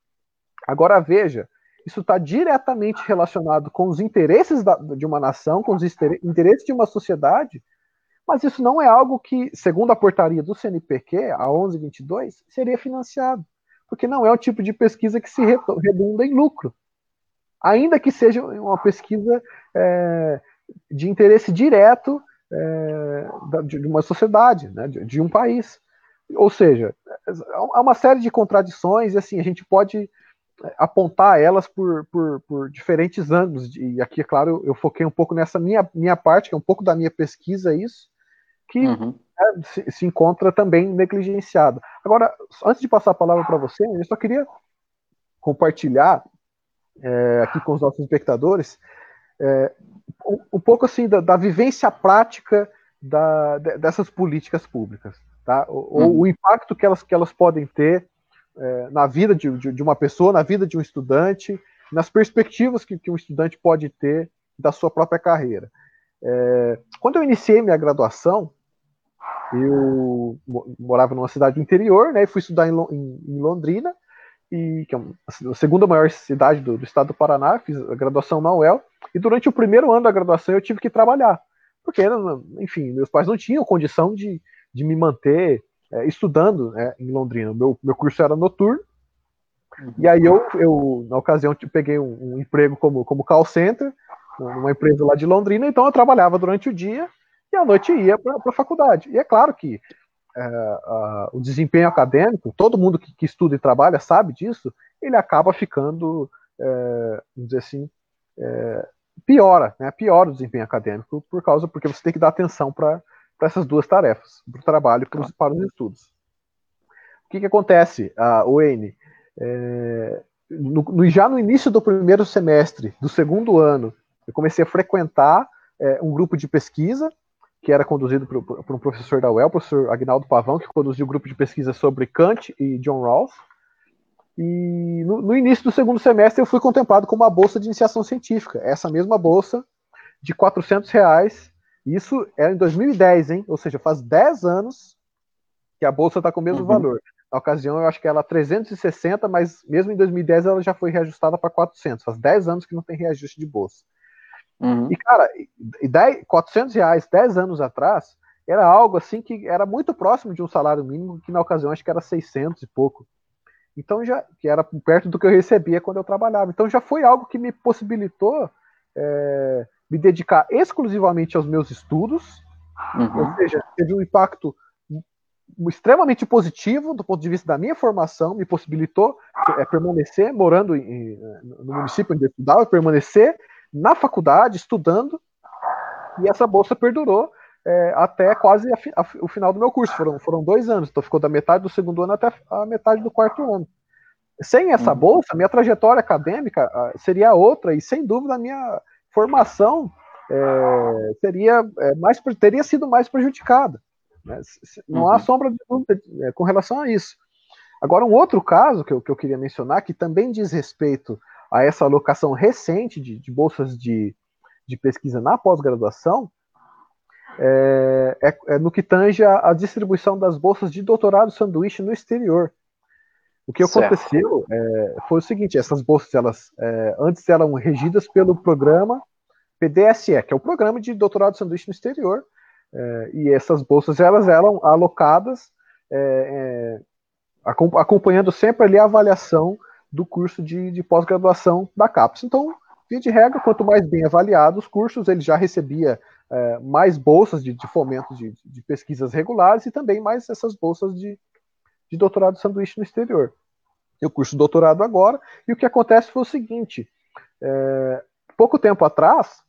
Agora veja, isso está diretamente relacionado com os interesses da, de uma nação, com os interesses de uma sociedade, mas isso não é algo que, segundo a portaria do CNPq, a 1122, seria financiado, porque não é o tipo de pesquisa que se redunda em lucro. Ainda que seja uma pesquisa é, de interesse direto é, de uma sociedade, né, de, de, um país. Ou seja, há uma série de contradições e assim a gente pode apontar elas por, por, por diferentes ângulos. E aqui, é claro, eu foquei um pouco nessa minha, minha parte, que é um pouco da minha pesquisa, isso, que uhum. né, se, se, encontra também negligenciado. Agora, antes de passar a palavra para você, eu só queria compartilhar é, aqui com os nossos espectadores é, um, um, pouco assim da, da vivência prática da, dessas políticas públicas, tá? O, uhum. o, impacto que elas, que elas podem ter é, na vida de, de, de, uma pessoa, na vida de um estudante, nas perspectivas que, que um estudante pode ter da sua própria carreira. É, quando eu iniciei minha graduação, eu morava numa cidade do interior, né, e fui estudar em, em, em Londrina, e que é a segunda maior cidade do, do, estado do Paraná, fiz a graduação na UEL, e durante o primeiro ano da graduação eu tive que trabalhar, porque, enfim, meus pais não tinham condição de, de me manter é, estudando né, em Londrina. Meu, meu curso era noturno, uhum. e aí eu, eu na ocasião, peguei um, um, emprego como, como call center, numa empresa lá de Londrina, então eu trabalhava durante o dia e à noite ia para a faculdade. E é claro que é, o desempenho acadêmico, todo mundo que, que, estuda e trabalha sabe disso, ele acaba ficando, é, vamos dizer assim, é, piora, né? Piora o desempenho acadêmico por causa, porque você tem que dar atenção para essas duas tarefas, para o trabalho e para, para os estudos. O que, que acontece, a ON? É, no, no, já no início do primeiro semestre do segundo ano, eu comecei a frequentar é, um grupo de pesquisa que era conduzido por, por, um professor da UEL, o professor Agnaldo Pavão, que conduziu o um grupo de pesquisa sobre Kant e John Rawls. E no, no, início do segundo semestre eu fui contemplado com uma bolsa de iniciação científica, essa mesma bolsa de 400 reais. Isso era em 2010, hein? Ou seja, faz 10 anos que a bolsa está com o mesmo uhum. valor. Na ocasião, eu acho que ela 360, mas mesmo em 2010 ela já foi reajustada para 400. Faz 10 anos que não tem reajuste de bolsa. Uhum. E, cara, 10, 400 reais 10 anos atrás era algo assim que era muito próximo de um salário mínimo, que na ocasião acho que era 600 e pouco. Então já que era perto do que eu recebia quando eu trabalhava. Então já foi algo que me possibilitou é, me dedicar exclusivamente aos meus estudos, uhum. ou seja, teve um impacto extremamente positivo do ponto de vista da minha formação, me possibilitou é, permanecer morando em, no município onde eu estudava, permanecer na faculdade estudando, e essa bolsa perdurou é, até quase a, a, o final do meu curso. Foram, foram dois anos, então ficou da metade do segundo ano até a metade do quarto ano. Sem essa uhum. bolsa, minha trajetória acadêmica seria outra, e sem dúvida a minha formação é, seria é, mais, teria sido mais prejudicada. Né? Não uhum. há sombra de dúvida é, com relação a isso. Agora, um outro caso que eu, que eu queria mencionar, que também diz respeito a essa alocação recente de, de bolsas de, de pesquisa na pós-graduação, é, é, é, no que tange a, a, distribuição das bolsas de doutorado sanduíche no exterior. O que aconteceu é, foi o seguinte: essas bolsas, elas é, antes eram regidas pelo programa PDSE, que é o programa de doutorado sanduíche no exterior, é, e essas bolsas elas eram alocadas é, acompanhando sempre ali a avaliação do curso de, de pós-graduação da CAPES. Então, via de regra, quanto mais bem avaliados os cursos, ele já recebia é, mais bolsas de, de fomento de, de, pesquisas regulares e também mais essas bolsas de, de doutorado sanduíche no exterior. E o curso de doutorado agora, e o que acontece foi o seguinte: é, pouco tempo atrás,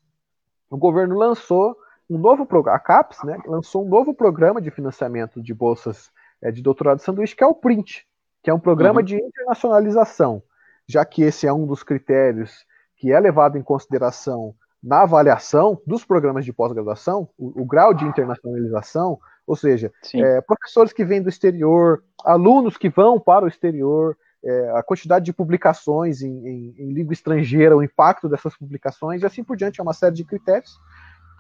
o governo lançou um novo programa, a CAPES, né, lançou um novo programa de financiamento de bolsas é, de doutorado sanduíche, que é o PRINT, que é um programa uhum. de internacionalização, já que esse é um dos critérios que é levado em consideração na avaliação dos programas de pós-graduação, o, o, grau de internacionalização, ou seja, é, professores que vêm do exterior, alunos que vão para o exterior, é, a quantidade de publicações em, em, em, língua estrangeira, o impacto dessas publicações e assim por diante, é uma série de critérios.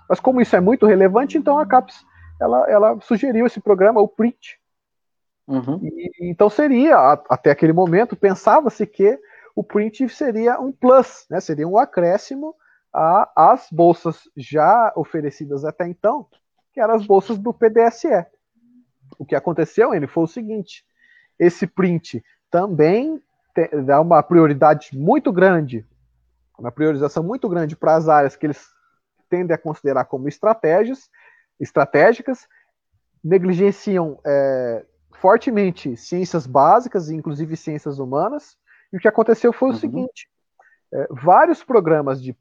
Mas como isso é muito relevante, então a CAPES ela, ela sugeriu esse programa, o PRINT. Uhum. E, então seria, até aquele momento, pensava-se que o PRINT seria um plus, né, seria um acréscimo às bolsas já oferecidas até então, que eram as bolsas do PDSE. O que aconteceu, ele foi o seguinte: esse print também dá uma prioridade muito grande, uma priorização muito grande para as áreas que eles tendem a considerar como estratégias, estratégicas, negligenciam é, fortemente ciências básicas, inclusive ciências humanas, e o que aconteceu foi o uhum. seguinte: é, vários programas de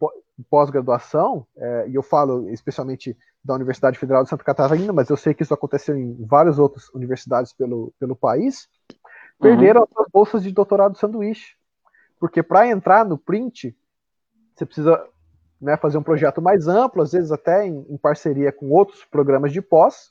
pós-graduação, é, e eu falo especialmente da Universidade Federal de Santa Catarina, mas eu sei que isso aconteceu em várias outras universidades pelo, pelo país, perderam uhum. as bolsas de doutorado sanduíche. Porque para entrar no print, você precisa né, fazer um projeto mais amplo, às vezes até em, em parceria com outros programas de pós.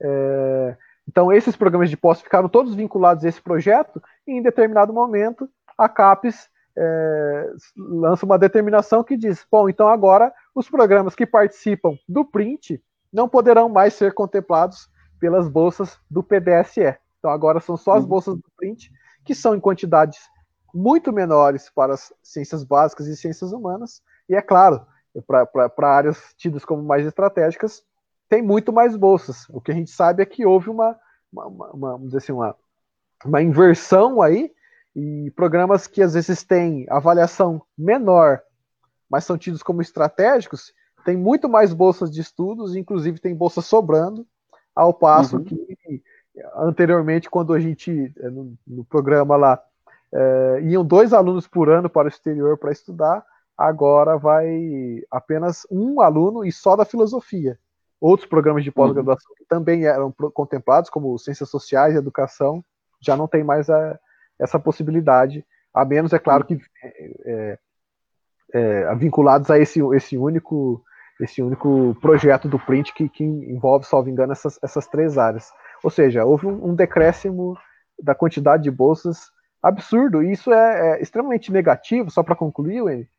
É, então, esses programas de pós ficaram todos vinculados a esse projeto, e em determinado momento, a CAPES é, lança uma determinação que diz: bom, então agora os programas que participam do print não poderão mais ser contemplados pelas bolsas do PDSE. Então agora são só as uhum. bolsas do print, que são em quantidades muito menores para as ciências básicas e ciências humanas, e é claro, para áreas tidas como mais estratégicas, tem muito mais bolsas. O que a gente sabe é que houve uma, uma, uma, uma assim, uma, uma inversão aí, e programas que às vezes têm avaliação menor, mas são tidos como estratégicos, tem muito mais bolsas de estudos, inclusive tem bolsas sobrando, ao passo uhum. que anteriormente, quando a gente, eh, no, no programa lá, é, iam dois alunos por ano para o exterior para estudar, agora vai apenas um aluno e só da filosofia. Outros programas de pós-graduação uhum. que também eram contemplados, como ciências sociais e educação, já não tem mais a, essa possibilidade, a menos, é claro, que é, é, vinculados a esse, esse único esse único projeto do print que, que envolve, salvo engano, essas, essas três áreas. Ou seja, houve um, um decréscimo da quantidade de bolsas absurdo, e isso é, é extremamente negativo, só para concluir, Wendy,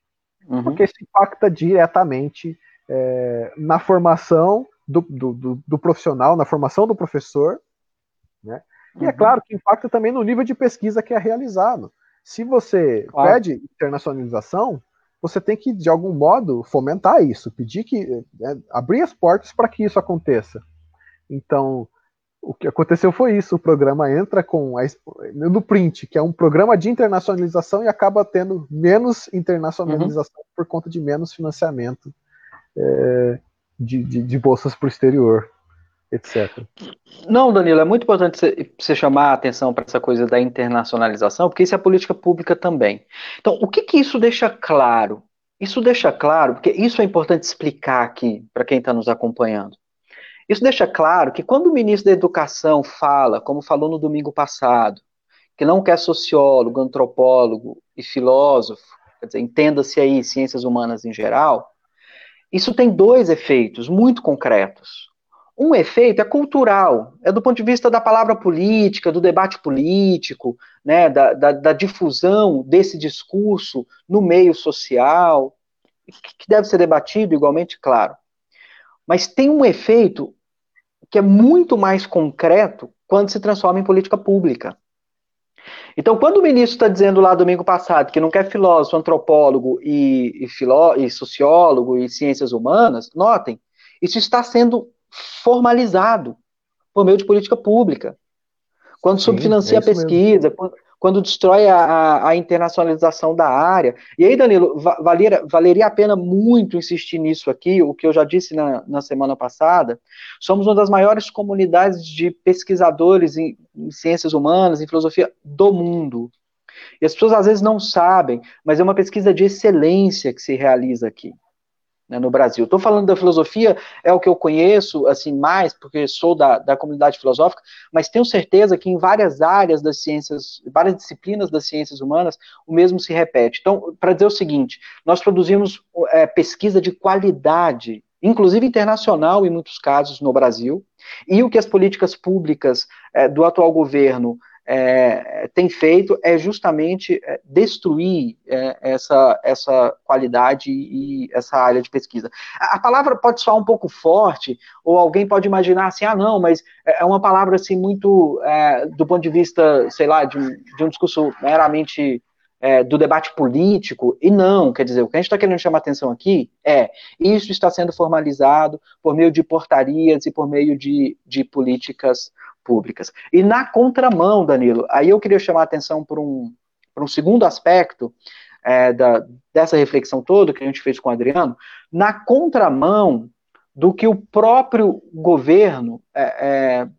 uhum. porque isso impacta diretamente é, na formação do, do, do, do, profissional, na formação do professor, né? E é uhum. claro que impacta também no nível de pesquisa que é realizado. Se você claro. pede internacionalização, você tem que, de algum modo, fomentar isso, pedir que. É, abrir as portas para que isso aconteça. Então, o que aconteceu foi isso: o programa entra com a, no print, que é um programa de internacionalização, e acaba tendo menos internacionalização uhum. por conta de menos financiamento é, de, de, de bolsas para o exterior etc. Não, Danilo, é muito importante você chamar a atenção para essa coisa da internacionalização, porque isso é política pública também. Então, o que, que isso deixa claro? Isso deixa claro, porque isso é importante explicar aqui para quem está nos acompanhando. Isso deixa claro que quando o ministro da Educação fala, como falou no domingo passado, que não quer sociólogo, antropólogo e filósofo, quer dizer, entenda-se aí ciências humanas em geral, isso tem dois efeitos muito concretos. Um efeito é cultural, é do ponto de vista da palavra política, do debate político, né, da, da, da difusão desse discurso no meio social, que deve ser debatido igualmente, claro. Mas tem um efeito que é muito mais concreto quando se transforma em política pública. Então, quando o ministro está dizendo lá domingo passado que não quer filósofo, antropólogo e, e, filó e sociólogo e ciências humanas, notem, isso está sendo formalizado por meio de política pública. Quando Sim, subfinancia é a pesquisa, quando, quando, destrói a, a, internacionalização da área. E aí, Danilo, valeria, valeria a pena muito insistir nisso aqui, o que eu já disse na, na semana passada. Somos uma das maiores comunidades de pesquisadores em, em ciências humanas, em filosofia do mundo. E as pessoas às vezes não sabem, mas é uma pesquisa de excelência que se realiza aqui né, no Brasil. Estou falando da filosofia, é o que eu conheço assim mais, porque sou da, da comunidade filosófica, mas tenho certeza que em várias áreas das ciências, várias disciplinas das ciências humanas, o mesmo se repete. Então, para dizer o seguinte, nós produzimos é, pesquisa de qualidade, inclusive internacional em muitos casos no Brasil, e o que as políticas públicas é, do atual governo é, tem feito é justamente é, destruir é, essa, essa qualidade e essa área de pesquisa. A, palavra pode soar um pouco forte, ou alguém pode imaginar assim, ah, não, mas é, é uma palavra assim muito, é, do ponto de vista, sei lá, de um, de um discurso meramente é, do debate político, e não, quer dizer, o que a gente está querendo chamar atenção aqui é, isso está sendo formalizado por meio de portarias e por meio de, de políticas públicas. E na contramão, Danilo, aí eu queria chamar a atenção para um, um segundo aspecto é, da, dessa reflexão toda que a gente fez com o Adriano, na contramão do que o próprio governo é, é,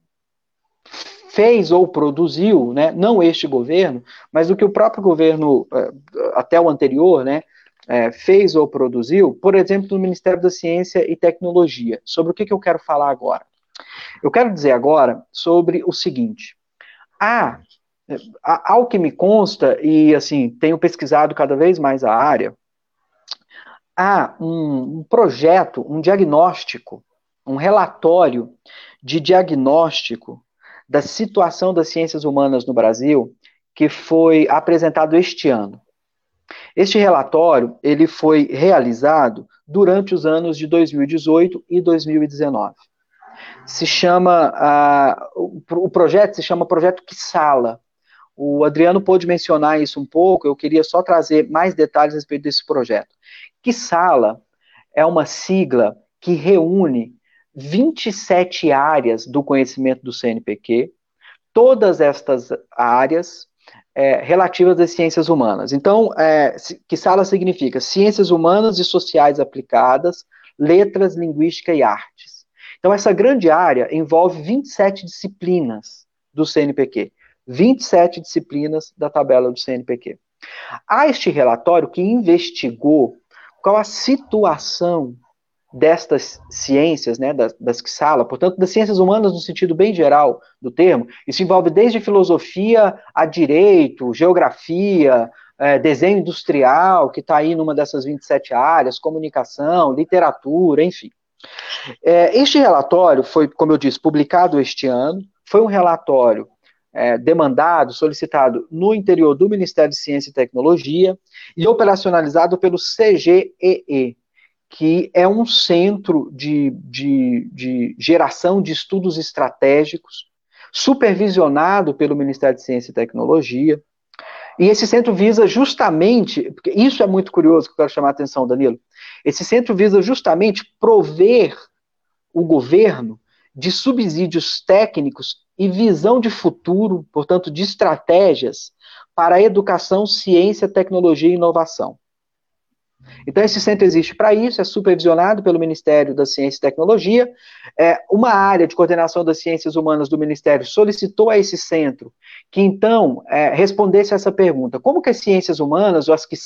fez ou produziu, né, não este governo, mas do que o próprio governo, é, até o anterior, né, é, fez ou produziu, por exemplo, no Ministério da Ciência e Tecnologia. Sobre o que, que eu quero falar agora? Eu quero dizer agora sobre o seguinte: há, ao que me consta, e assim, tenho pesquisado cada vez mais a área, há um, um projeto, um diagnóstico, um relatório de diagnóstico da situação das ciências humanas no Brasil, que foi apresentado este ano. Este relatório ele foi realizado durante os anos de 2018 e 2019 se chama, uh, o, projeto se chama Projeto Quissala. O Adriano pôde mencionar isso um pouco, eu queria só trazer mais detalhes a respeito desse projeto. Quissala é uma sigla que reúne 27 áreas do conhecimento do CNPq, todas estas áreas é, relativas às ciências humanas. Então, é, Quissala significa ciências humanas e sociais aplicadas, letras, linguística e artes. Então, essa grande área envolve 27 disciplinas do CNPq, 27 disciplinas da tabela do CNPq. Há este relatório que investigou qual a situação destas ciências, né, das, das sala, portanto, das ciências humanas no sentido bem geral do termo, isso envolve desde filosofia a direito, geografia, é, desenho industrial, que está aí numa dessas 27 áreas, comunicação, literatura, enfim. É, este relatório foi, como eu disse, publicado este ano, foi um relatório é, demandado, solicitado no interior do Ministério de Ciência e Tecnologia e operacionalizado pelo CGEE, que é um centro de, de, de geração de estudos estratégicos, supervisionado pelo Ministério de Ciência e Tecnologia, E esse centro visa justamente, porque isso é muito curioso que eu quero chamar a atenção, Danilo. Esse centro visa justamente prover o governo de subsídios técnicos e visão de futuro, portanto, de estratégias para a educação, ciência, tecnologia e inovação. Então, esse centro existe para isso, é supervisionado pelo Ministério da Ciência e Tecnologia. É, uma área de coordenação das ciências humanas do Ministério solicitou a esse centro que, então, é, respondesse a essa pergunta: como que as ciências humanas, ou as que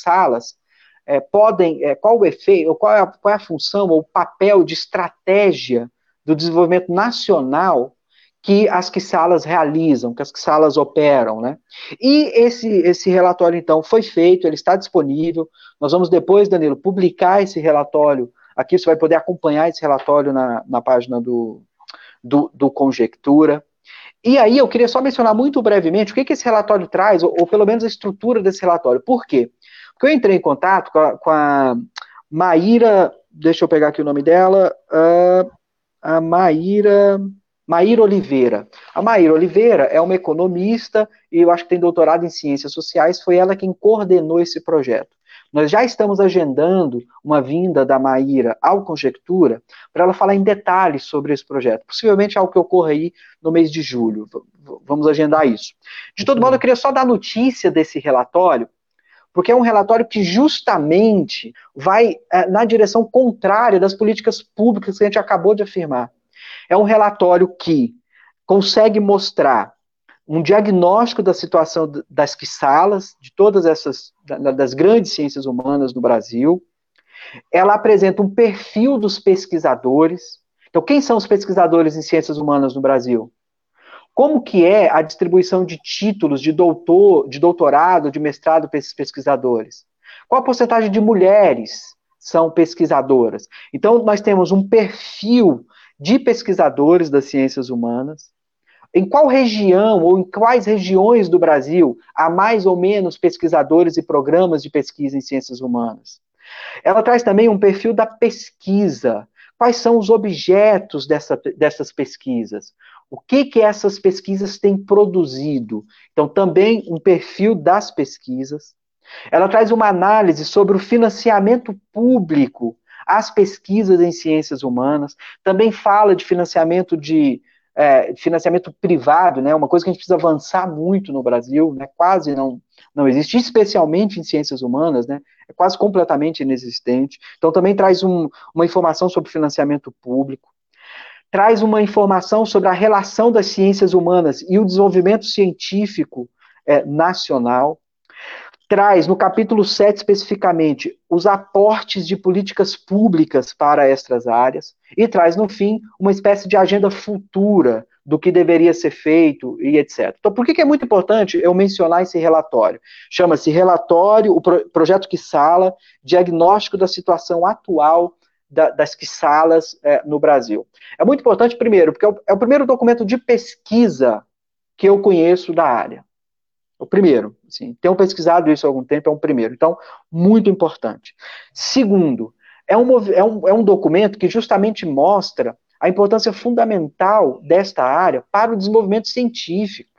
é, podem, é, qual o efeito, qual é, a, qual é a função ou o papel de estratégia do desenvolvimento nacional que as salas realizam, que as salas operam, né? E esse, esse relatório, então, foi feito, ele está disponível. Nós vamos depois, Danilo, publicar esse relatório. Aqui você vai poder acompanhar esse relatório na, na página do, do, do Conjectura. E aí eu queria só mencionar muito brevemente o que, que esse relatório traz, ou, ou, pelo menos a estrutura desse relatório. Por quê? Porque eu entrei em contato com a, com a Maíra, deixa eu pegar aqui o nome dela, uh, a Maíra... Maíra Oliveira. A Maíra Oliveira é uma economista e eu acho que tem doutorado em ciências sociais, foi ela quem coordenou esse projeto. Nós já estamos agendando uma vinda da Maíra ao Conjectura para ela falar em detalhes sobre esse projeto. Possivelmente algo que ocorra aí no mês de julho. Vamos agendar isso. De todo modo, eu queria só dar notícia desse relatório, porque é um relatório que justamente vai é, na direção contrária das políticas públicas que a gente acabou de afirmar. É um relatório que consegue mostrar um diagnóstico da situação das salas, de todas essas, das grandes ciências humanas no Brasil. Ela apresenta um perfil dos pesquisadores. Então, quem são os pesquisadores em ciências humanas no Brasil? Como que é a distribuição de títulos de doutor, de doutorado, de mestrado para esses pesquisadores? Qual a porcentagem de mulheres são pesquisadoras? Então, nós temos um perfil de pesquisadores das ciências humanas, em qual região ou em quais regiões do Brasil há mais ou menos pesquisadores e programas de pesquisa em ciências humanas. Ela traz também um perfil da pesquisa. Quais são os objetos dessa, dessas pesquisas? O que, que essas pesquisas têm produzido? Então, também um perfil das pesquisas. Ela traz uma análise sobre o financiamento público as pesquisas em ciências humanas, também fala de financiamento de é, financiamento privado, né, uma coisa que a gente precisa avançar muito no Brasil, né, quase não, não existe, especialmente em ciências humanas, né, é quase completamente inexistente. Então também traz um, uma informação sobre financiamento público, traz uma informação sobre a relação das ciências humanas e o desenvolvimento científico é, nacional, traz no capítulo 7 especificamente os aportes de políticas públicas para estas áreas e traz no fim uma espécie de agenda futura do que deveria ser feito e etc. Então, por que, é muito importante eu mencionar esse relatório? Chama-se Relatório, o Projeto Quissala, Diagnóstico da Situação Atual da, das Quissalas é, no Brasil. É muito importante, primeiro, porque é o, é o primeiro documento de pesquisa que eu conheço da área. O primeiro, assim, tenho pesquisado isso há algum tempo, é um primeiro. Então, muito importante. Segundo, é um, é um, é um documento que justamente mostra a importância fundamental desta área para o desenvolvimento científico.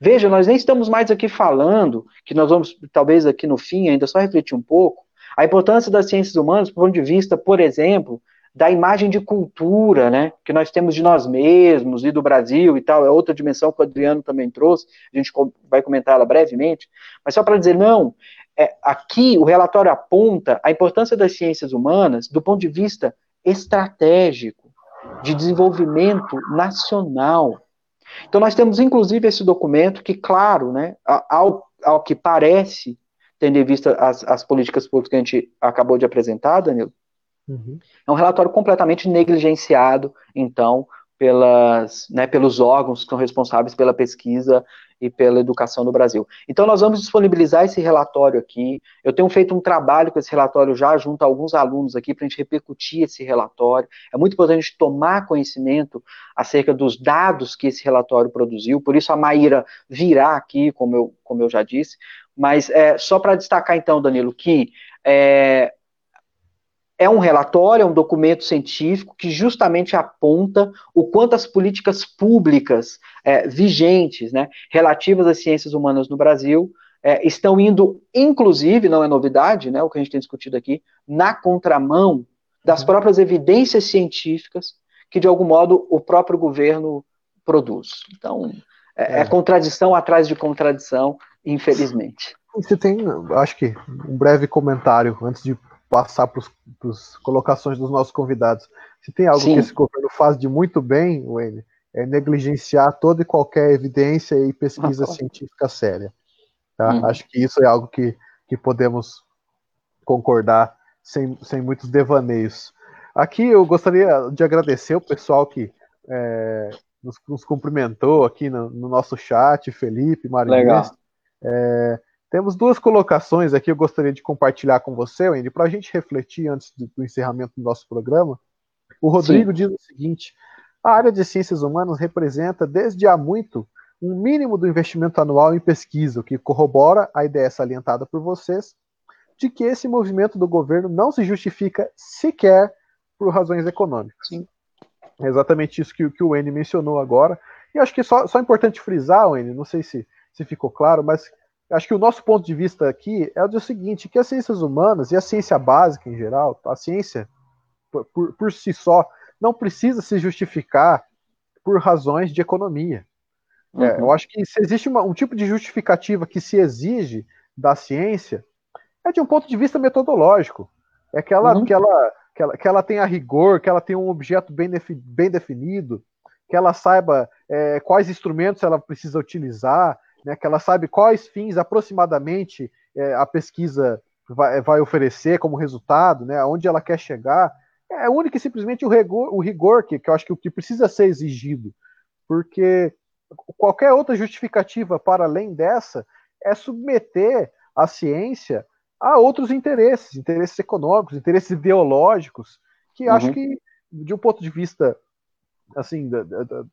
Veja, nós nem estamos mais aqui falando, que nós vamos, talvez aqui no fim, ainda só refletir um pouco, a importância das ciências humanas do ponto de vista, por exemplo, da imagem de cultura, né, que nós temos de nós mesmos e do Brasil e tal, é outra dimensão que o Adriano também trouxe, a gente vai comentar ela brevemente, mas só para dizer, não, é, aqui o relatório aponta a importância das ciências humanas do ponto de vista estratégico, de desenvolvimento nacional. Então nós temos inclusive esse documento que, claro, né, ao, ao que parece, tendo em vista as, as políticas públicas que a gente acabou de apresentar, Danilo, Uhum. É um relatório completamente negligenciado, então, pelas, né, pelos órgãos que são responsáveis pela pesquisa e pela educação no Brasil. Então, nós vamos disponibilizar esse relatório aqui. Eu tenho feito um trabalho com esse relatório já junto a alguns alunos aqui para a gente repercutir esse relatório. É muito importante a gente tomar conhecimento acerca dos dados que esse relatório produziu. Por isso, a Maíra virá aqui, como eu, como eu já disse. Mas é, só para destacar, então, Danilo, que é, é um relatório, é um documento científico que justamente aponta o quanto as políticas públicas é, vigentes, né, relativas às ciências humanas no Brasil, é, estão indo, inclusive, não é novidade, né, o que a gente tem discutido aqui, na contramão das uhum. próprias evidências científicas que, de algum modo, o próprio governo produz. Então, é, é. é contradição atrás de contradição, infelizmente. Você tem, acho que, um breve comentário antes de passar para as colocações dos nossos convidados. Se tem algo Sim. que esse governo faz de muito bem, Wayne, é negligenciar toda e qualquer evidência e pesquisa científica séria. Tá? Hum. Acho que isso é algo que, que podemos concordar sem, sem muitos devaneios. Aqui eu gostaria de agradecer o pessoal que é, nos, nos, cumprimentou aqui no, no, nosso chat, Felipe, Marinês. É, temos duas colocações aqui, eu gostaria de compartilhar com você, Wendy, para a gente refletir antes do, do, encerramento do nosso programa. O Rodrigo Sim. diz o seguinte: a área de ciências humanas representa, desde há muito, um mínimo do investimento anual em pesquisa, o que corrobora a ideia salientada por vocês de que esse movimento do governo não se justifica sequer por razões econômicas. Sim. É exatamente isso que, que o N mencionou agora. E acho que só, só é importante frisar, N, não sei se, se ficou claro, mas acho que o nosso ponto de vista aqui é o seguinte, que as ciências humanas e a ciência básica em geral, a ciência por, por, por si só, não precisa se justificar por razões de economia. É, uhum. É, eu acho que se existe uma, um tipo de justificativa que se exige da ciência, é de um ponto de vista metodológico. É que ela, uhum. que ela, que ela, que ela tenha rigor, que ela tenha um objeto bem, bem definido, que ela saiba é, quais instrumentos ela precisa utilizar, né, que ela sabe quais fins aproximadamente é, a pesquisa vai, vai, oferecer como resultado, né, aonde ela quer chegar. É único e simplesmente o rigor, o rigor que, que eu acho que o que precisa ser exigido, porque qualquer outra justificativa para além dessa é submeter a ciência a outros interesses, interesses econômicos, interesses ideológicos, que uhum. acho que, de um ponto de vista assim,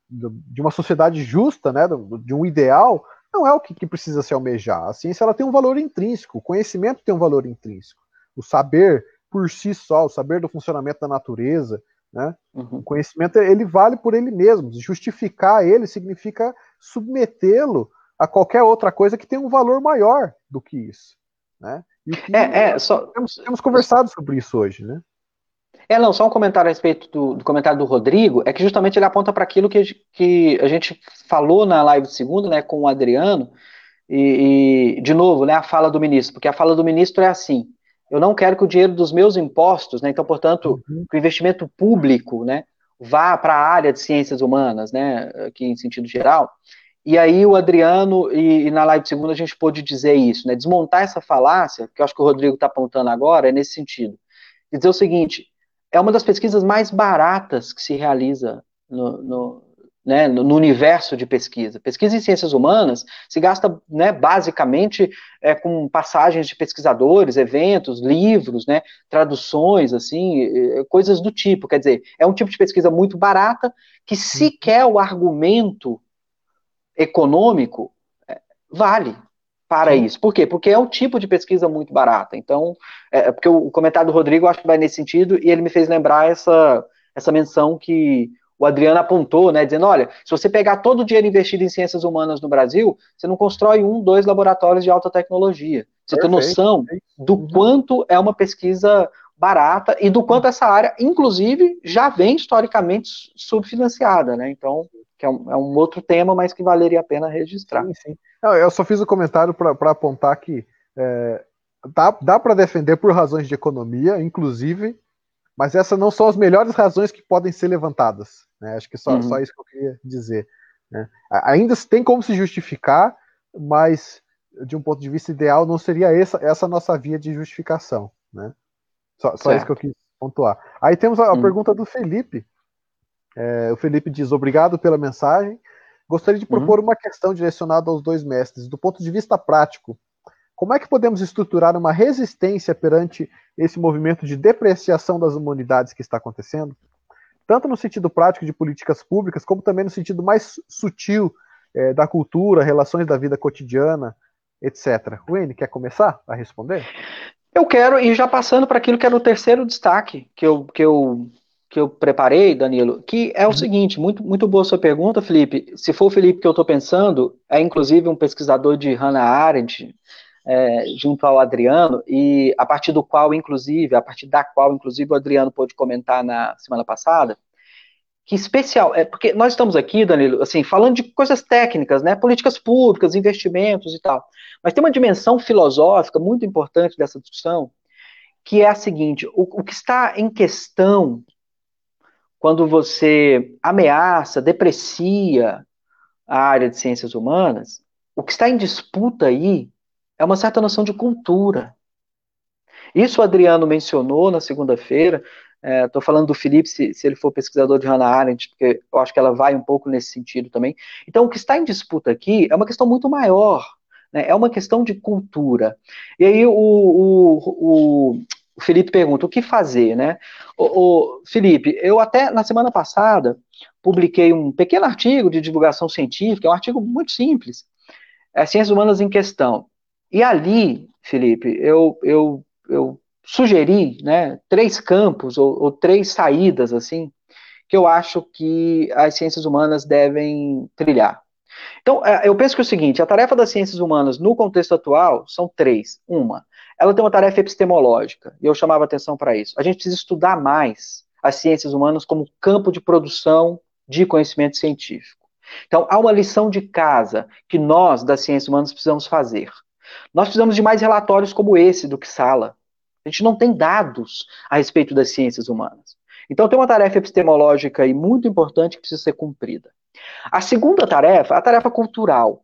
de uma sociedade justa, né, de um ideal, não é o que, precisa se almejar. A ciência ela tem um valor intrínseco, o conhecimento tem um valor intrínseco. O saber por si só, o saber do funcionamento da natureza, né, uhum. o conhecimento ele vale por ele mesmo. Justificar ele significa submetê-lo a qualquer outra coisa que tenha um valor maior do que isso. Né? Que, é, é, só... temos, temos conversado sobre isso hoje, né? É, não, só um comentário a respeito do, do comentário do Rodrigo, é que justamente ele aponta para aquilo que, que a gente falou na live de segunda, né, com o Adriano, e, e, de novo, né, a fala do ministro, porque a fala do ministro é assim, eu não quero que o dinheiro dos meus impostos, né, então, portanto, uhum. que o investimento público, né, vá para a área de ciências humanas, né, aqui em sentido geral, e aí o Adriano, e, e, na live de segunda a gente pôde dizer isso, né? Desmontar essa falácia, que eu acho que o Rodrigo está apontando agora, é nesse sentido. E dizer o seguinte, é uma das pesquisas mais baratas que se realiza no, no, né, no universo de pesquisa. Pesquisa em ciências humanas se gasta né, basicamente é, com passagens de pesquisadores, eventos, livros, né, traduções, assim, coisas do tipo. Quer dizer, é um tipo de pesquisa muito barata que sequer o argumento econômico é, vale para isso. Por quê? Porque é um tipo de pesquisa muito barata. Então, é, é porque o comentário do Rodrigo acho que vai nesse sentido e ele me fez lembrar essa, essa menção que o Adriano apontou, né, dizendo, olha, se você pegar todo o dinheiro investido em ciências humanas no Brasil, você não constrói um, dois laboratórios de alta tecnologia. Você Perfeito. tem noção do uhum. quanto é uma pesquisa barata e do quanto essa área, inclusive, já vem historicamente subfinanciada, né? Então, que é um, é um, outro tema, mas que valeria a pena registrar. Sim, sim. Eu só fiz o um comentário para apontar que é, dá, dá para defender por razões de economia, inclusive, mas essas não são as melhores razões que podem ser levantadas. Né? Acho que só, uhum. só isso que eu queria dizer. Né? Ainda tem como se justificar, mas de um ponto de vista ideal não seria essa, essa nossa via de justificação. Né? Só, só isso que eu quis pontuar. Aí temos a, a uhum. pergunta do Felipe, é, o Felipe diz: obrigado pela mensagem. Gostaria de propor uhum. uma questão direcionada aos dois mestres. Do ponto de vista prático, como é que podemos estruturar uma resistência perante esse movimento de depreciação das humanidades que está acontecendo? Tanto no sentido prático de políticas públicas, como também no sentido mais sutil é, da cultura, relações da vida cotidiana, etc. Wayne, quer começar a responder? Eu quero, e já passando para aquilo que era o terceiro destaque que eu, que eu que eu preparei, Danilo, que é o uhum. seguinte, muito, muito boa sua pergunta, Felipe. Se for o Felipe que eu estou pensando, é inclusive um pesquisador de Hannah Arendt, é, junto ao Adriano, e a partir do qual, inclusive, a partir da qual, inclusive, o Adriano pôde comentar na semana passada, que especial, é porque nós estamos aqui, Danilo, assim, falando de coisas técnicas, né, políticas públicas, investimentos e tal, mas tem uma dimensão filosófica muito importante dessa discussão, que é a seguinte, o, o que está em questão quando você ameaça, deprecia a área de ciências humanas, o que está em disputa aí é uma certa noção de cultura. Isso o Adriano mencionou na segunda-feira. Estou é, falando do Felipe, se, se, ele for pesquisador de Hannah Arendt, porque eu acho que ela vai um pouco nesse sentido também. Então, o que está em disputa aqui é uma questão muito maior. Né? É uma questão de cultura. E aí, o, o, o o Felipe pergunta, o que fazer, né? O, Felipe, eu até na semana passada publiquei um pequeno artigo de divulgação científica, é um artigo muito simples, é Ciências Humanas em Questão. E ali, Felipe, eu, eu, eu sugeri né, três campos ou, ou três saídas, assim, que eu acho que as ciências humanas devem trilhar. Então, é, eu penso que é o seguinte: a tarefa das ciências humanas no contexto atual são três. Uma, ela tem uma tarefa epistemológica, e eu chamava atenção para isso. A gente precisa estudar mais as ciências humanas como campo de produção de conhecimento científico. Então, há uma lição de casa que nós, das ciências humanas, precisamos fazer. Nós precisamos de mais relatórios como esse do Sala. A gente não tem dados a respeito das ciências humanas. Então, tem uma tarefa epistemológica e muito importante que precisa ser cumprida. A segunda tarefa, a tarefa cultural.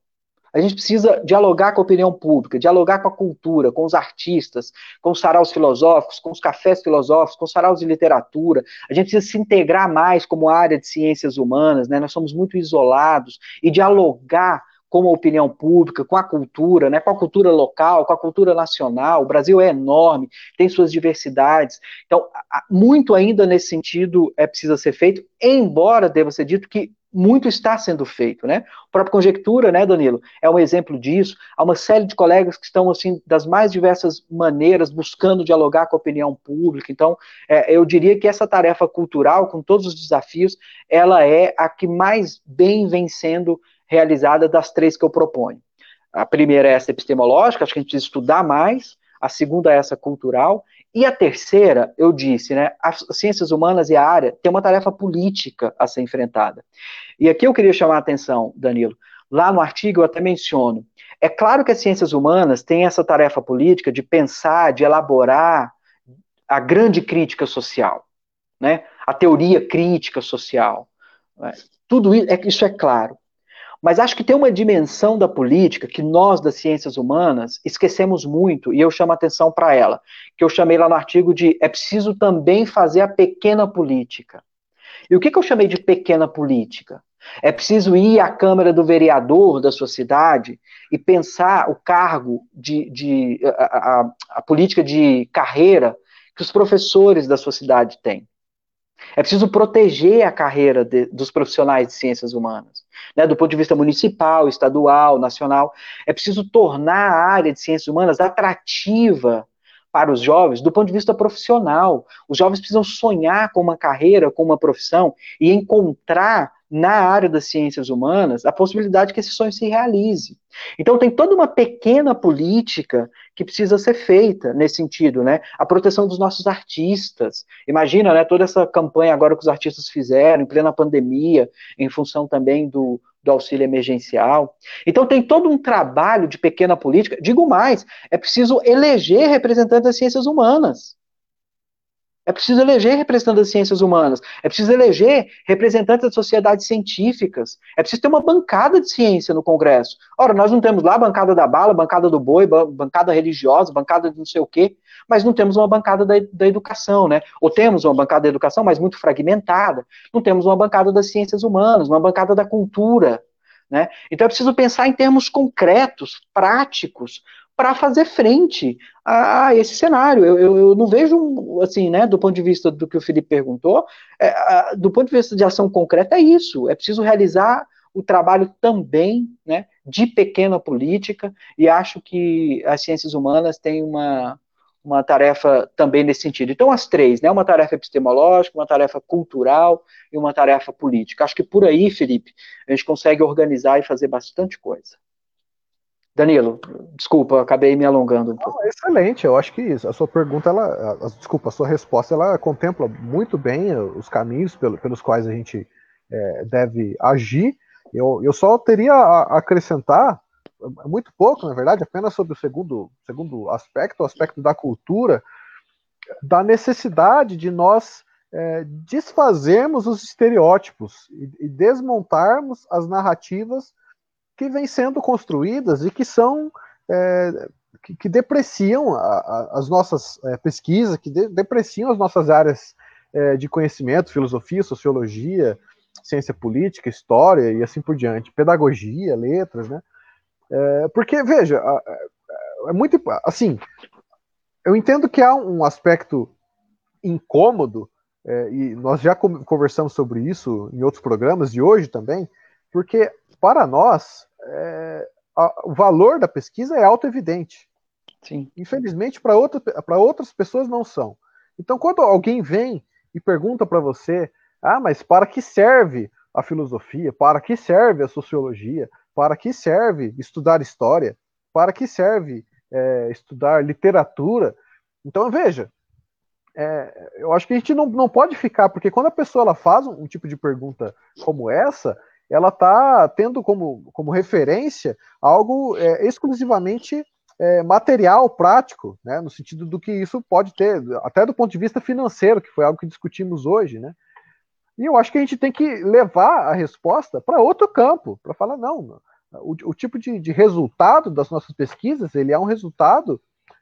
A gente precisa dialogar com a opinião pública, dialogar com a cultura, com os artistas, com os saraus filosóficos, com os cafés filosóficos, com os saraus de literatura. A gente precisa se integrar mais como área de ciências humanas, né? Nós somos muito isolados e dialogar com a opinião pública, com a cultura, né, com a cultura local, com a cultura nacional. O Brasil é enorme, tem suas diversidades. Então, muito ainda nesse sentido é precisa ser feito, embora deva ser dito que muito está sendo feito, né? A própria conjectura, né, Danilo, é um exemplo disso. Há uma série de colegas que estão, assim, das mais diversas maneiras, buscando dialogar com a opinião pública. Então, é, eu diria que essa tarefa cultural, com todos os desafios, ela é a que mais bem vem sendo realizada das três que eu proponho. A primeira é essa epistemológica, acho que a gente precisa estudar mais. A segunda é essa cultural. E a terceira, eu disse, né, as ciências humanas e a área tem uma tarefa política a ser enfrentada. E aqui eu queria chamar a atenção, Danilo. Lá no artigo eu até menciono. É claro que as ciências humanas têm essa tarefa política de pensar, de elaborar a grande crítica social, né? A teoria crítica social. Né? Tudo isso é, isso é claro. Mas acho que tem uma dimensão da política que nós, das ciências humanas, esquecemos muito, e eu chamo a atenção para ela, que eu chamei lá no artigo de é preciso também fazer a pequena política. E o que, que eu chamei de pequena política? É preciso ir à Câmara do Vereador da sua cidade e pensar o cargo de, de a, a, a política de carreira que os professores da sua cidade têm. É preciso proteger a carreira de, dos profissionais de ciências humanas, né, do ponto de vista municipal, estadual, nacional. É preciso tornar a área de ciências humanas atrativa para os jovens do ponto de vista profissional. Os jovens precisam sonhar com uma carreira, com uma profissão e encontrar na área das ciências humanas a possibilidade que esse sonho se realize. Então tem toda uma pequena política que precisa ser feita nesse sentido, né? A proteção dos nossos artistas. Imagina, né, toda essa campanha agora que os artistas fizeram em plena pandemia, em função também do, do auxílio emergencial. Então tem todo um trabalho de pequena política. Digo mais, é preciso eleger representantes das ciências humanas. É preciso eleger representantes das ciências humanas. É preciso eleger representantes das sociedades científicas. É preciso ter uma bancada de ciência no Congresso. Ora, nós não temos lá a bancada da bala, bancada do boi, bancada religiosa, bancada de não sei o quê, mas não temos uma bancada da, da educação, né? Ou temos uma bancada da educação, mas muito fragmentada. Não temos uma bancada das ciências humanas, uma bancada da cultura. Né? Então é preciso pensar em termos concretos, práticos, para fazer frente a, a, esse cenário. Eu, eu, eu, não vejo, assim, né, do ponto de vista do que o Felipe perguntou, é, a, do ponto de vista de ação concreta, é isso. É preciso realizar o trabalho também né, de pequena política, e acho que as ciências humanas têm uma, uma tarefa também nesse sentido. Então, as três, né? Uma tarefa epistemológica, uma tarefa cultural e uma tarefa política. Acho que por aí, Felipe, a gente consegue organizar e fazer bastante coisa. Danilo, desculpa, acabei me alongando um pouco. Não, excelente, eu acho que a sua pergunta, ela, a, desculpa, a sua resposta, ela contempla muito bem os caminhos pelos quais a gente é, deve agir. Eu, eu só teria a acrescentar muito pouco, na verdade, apenas sobre o segundo, segundo aspecto, o aspecto da cultura, da necessidade de nós é, desfazermos os estereótipos e, e, desmontarmos as narrativas que vêm sendo construídas e que são é, que, que, depreciam a, a, as nossas é, pesquisas, que de, depreciam as nossas áreas é, de conhecimento, filosofia, sociologia, ciência política, história e assim por diante, pedagogia, letras, né? É, porque, veja, é muito. Assim, eu entendo que há um aspecto incômodo, é, e nós já conversamos sobre isso em outros programas, e hoje também, porque para nós, é, a, o valor da pesquisa é auto-evidente. Sim. Infelizmente, para outra, outras pessoas não são. Então, quando alguém vem e pergunta para você, ah, mas para que serve a filosofia? Para que serve a sociologia? Para que serve estudar história? Para que serve é, estudar literatura? Então, veja, é, eu acho que a gente não, não pode ficar, porque quando a pessoa ela faz um, um tipo de pergunta como essa, ela está tendo como, como referência algo é, exclusivamente é, material, prático, né, no sentido do que isso pode ter, até do ponto de vista financeiro, que foi algo que discutimos hoje, né? E eu acho que a gente tem que levar a resposta para outro campo, para falar, não, o, o tipo de, de, resultado das nossas pesquisas, ele é um resultado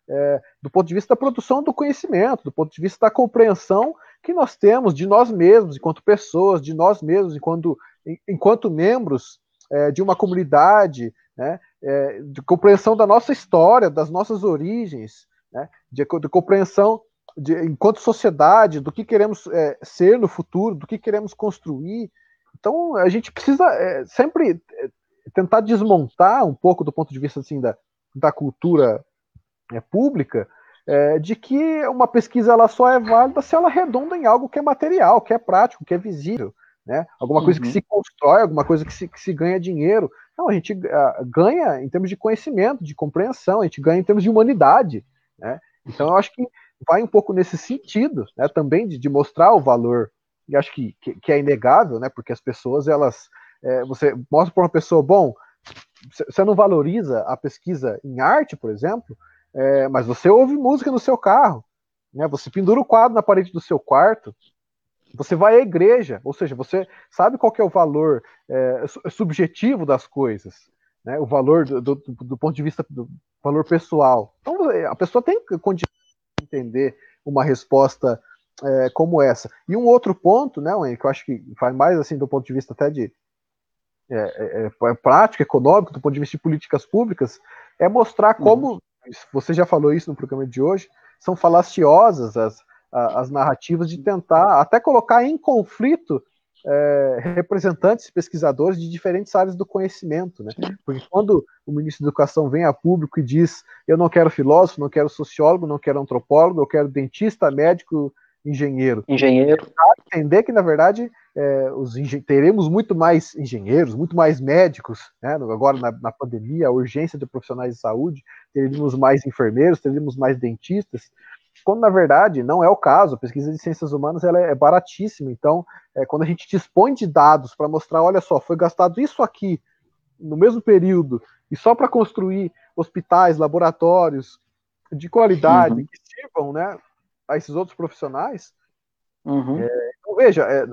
é, do ponto de vista da produção do conhecimento, do ponto de vista da compreensão que nós temos de nós mesmos, enquanto pessoas, de nós mesmos, enquanto, enquanto membros é, de uma comunidade, né, é, de compreensão da nossa história, das nossas origens, né, de, de compreensão de, enquanto sociedade, do que queremos é, ser no futuro, do que queremos construir. Então, a gente precisa é, sempre é, tentar desmontar um pouco do ponto de vista assim, da, da cultura é, pública, de que uma pesquisa ela só é válida se ela redonda em algo que é material, que é prático, que é visível. Né? Alguma coisa uhum. que se constrói, alguma coisa que se, que se ganha dinheiro. Não, a gente uh, ganha em termos de conhecimento, de compreensão, a gente ganha em termos de humanidade. Né? Então, eu acho que vai um pouco nesse sentido, né, também de, de, mostrar o valor, e acho que, que, que, é inegável, né, porque as pessoas, elas, é, você mostra para uma pessoa, bom, você não valoriza a pesquisa em arte, por exemplo, é, mas você ouve música no seu carro, né, você pendura o quadro na parede do seu quarto, você vai à igreja, ou seja, você sabe qual é o valor é, subjetivo das coisas, né, o valor do, do, do, ponto de vista do valor pessoal. Então a pessoa tem condição entender uma resposta é, como essa. E um outro ponto, né, que eu acho que vai mais assim do ponto de vista até de é, é, é, prático, econômico, do ponto de vista de políticas públicas, é mostrar como, uhum. você já falou isso no programa de hoje, são falaciosas as, as narrativas de tentar até colocar em conflito é, representantes, pesquisadores de diferentes áreas do conhecimento, né? Porque quando o ministro da Educação vem a público e diz: eu não quero filósofo, não quero sociólogo, não quero antropólogo, eu quero dentista, médico, engenheiro. Engenheiro. Entender que, na verdade, é, os teremos muito mais engenheiros, muito mais médicos, né? agora na, na, pandemia, a urgência de profissionais de saúde, teríamos mais enfermeiros, teríamos mais dentistas, quando na verdade não é o caso. A pesquisa de ciências humanas ela é baratíssima, então é, quando a gente dispõe de dados para mostrar, olha só, foi gastado isso aqui no mesmo período e só para construir hospitais, laboratórios de qualidade uhum. que sirvam, né, a esses outros profissionais. Uhum. É, então, veja, é,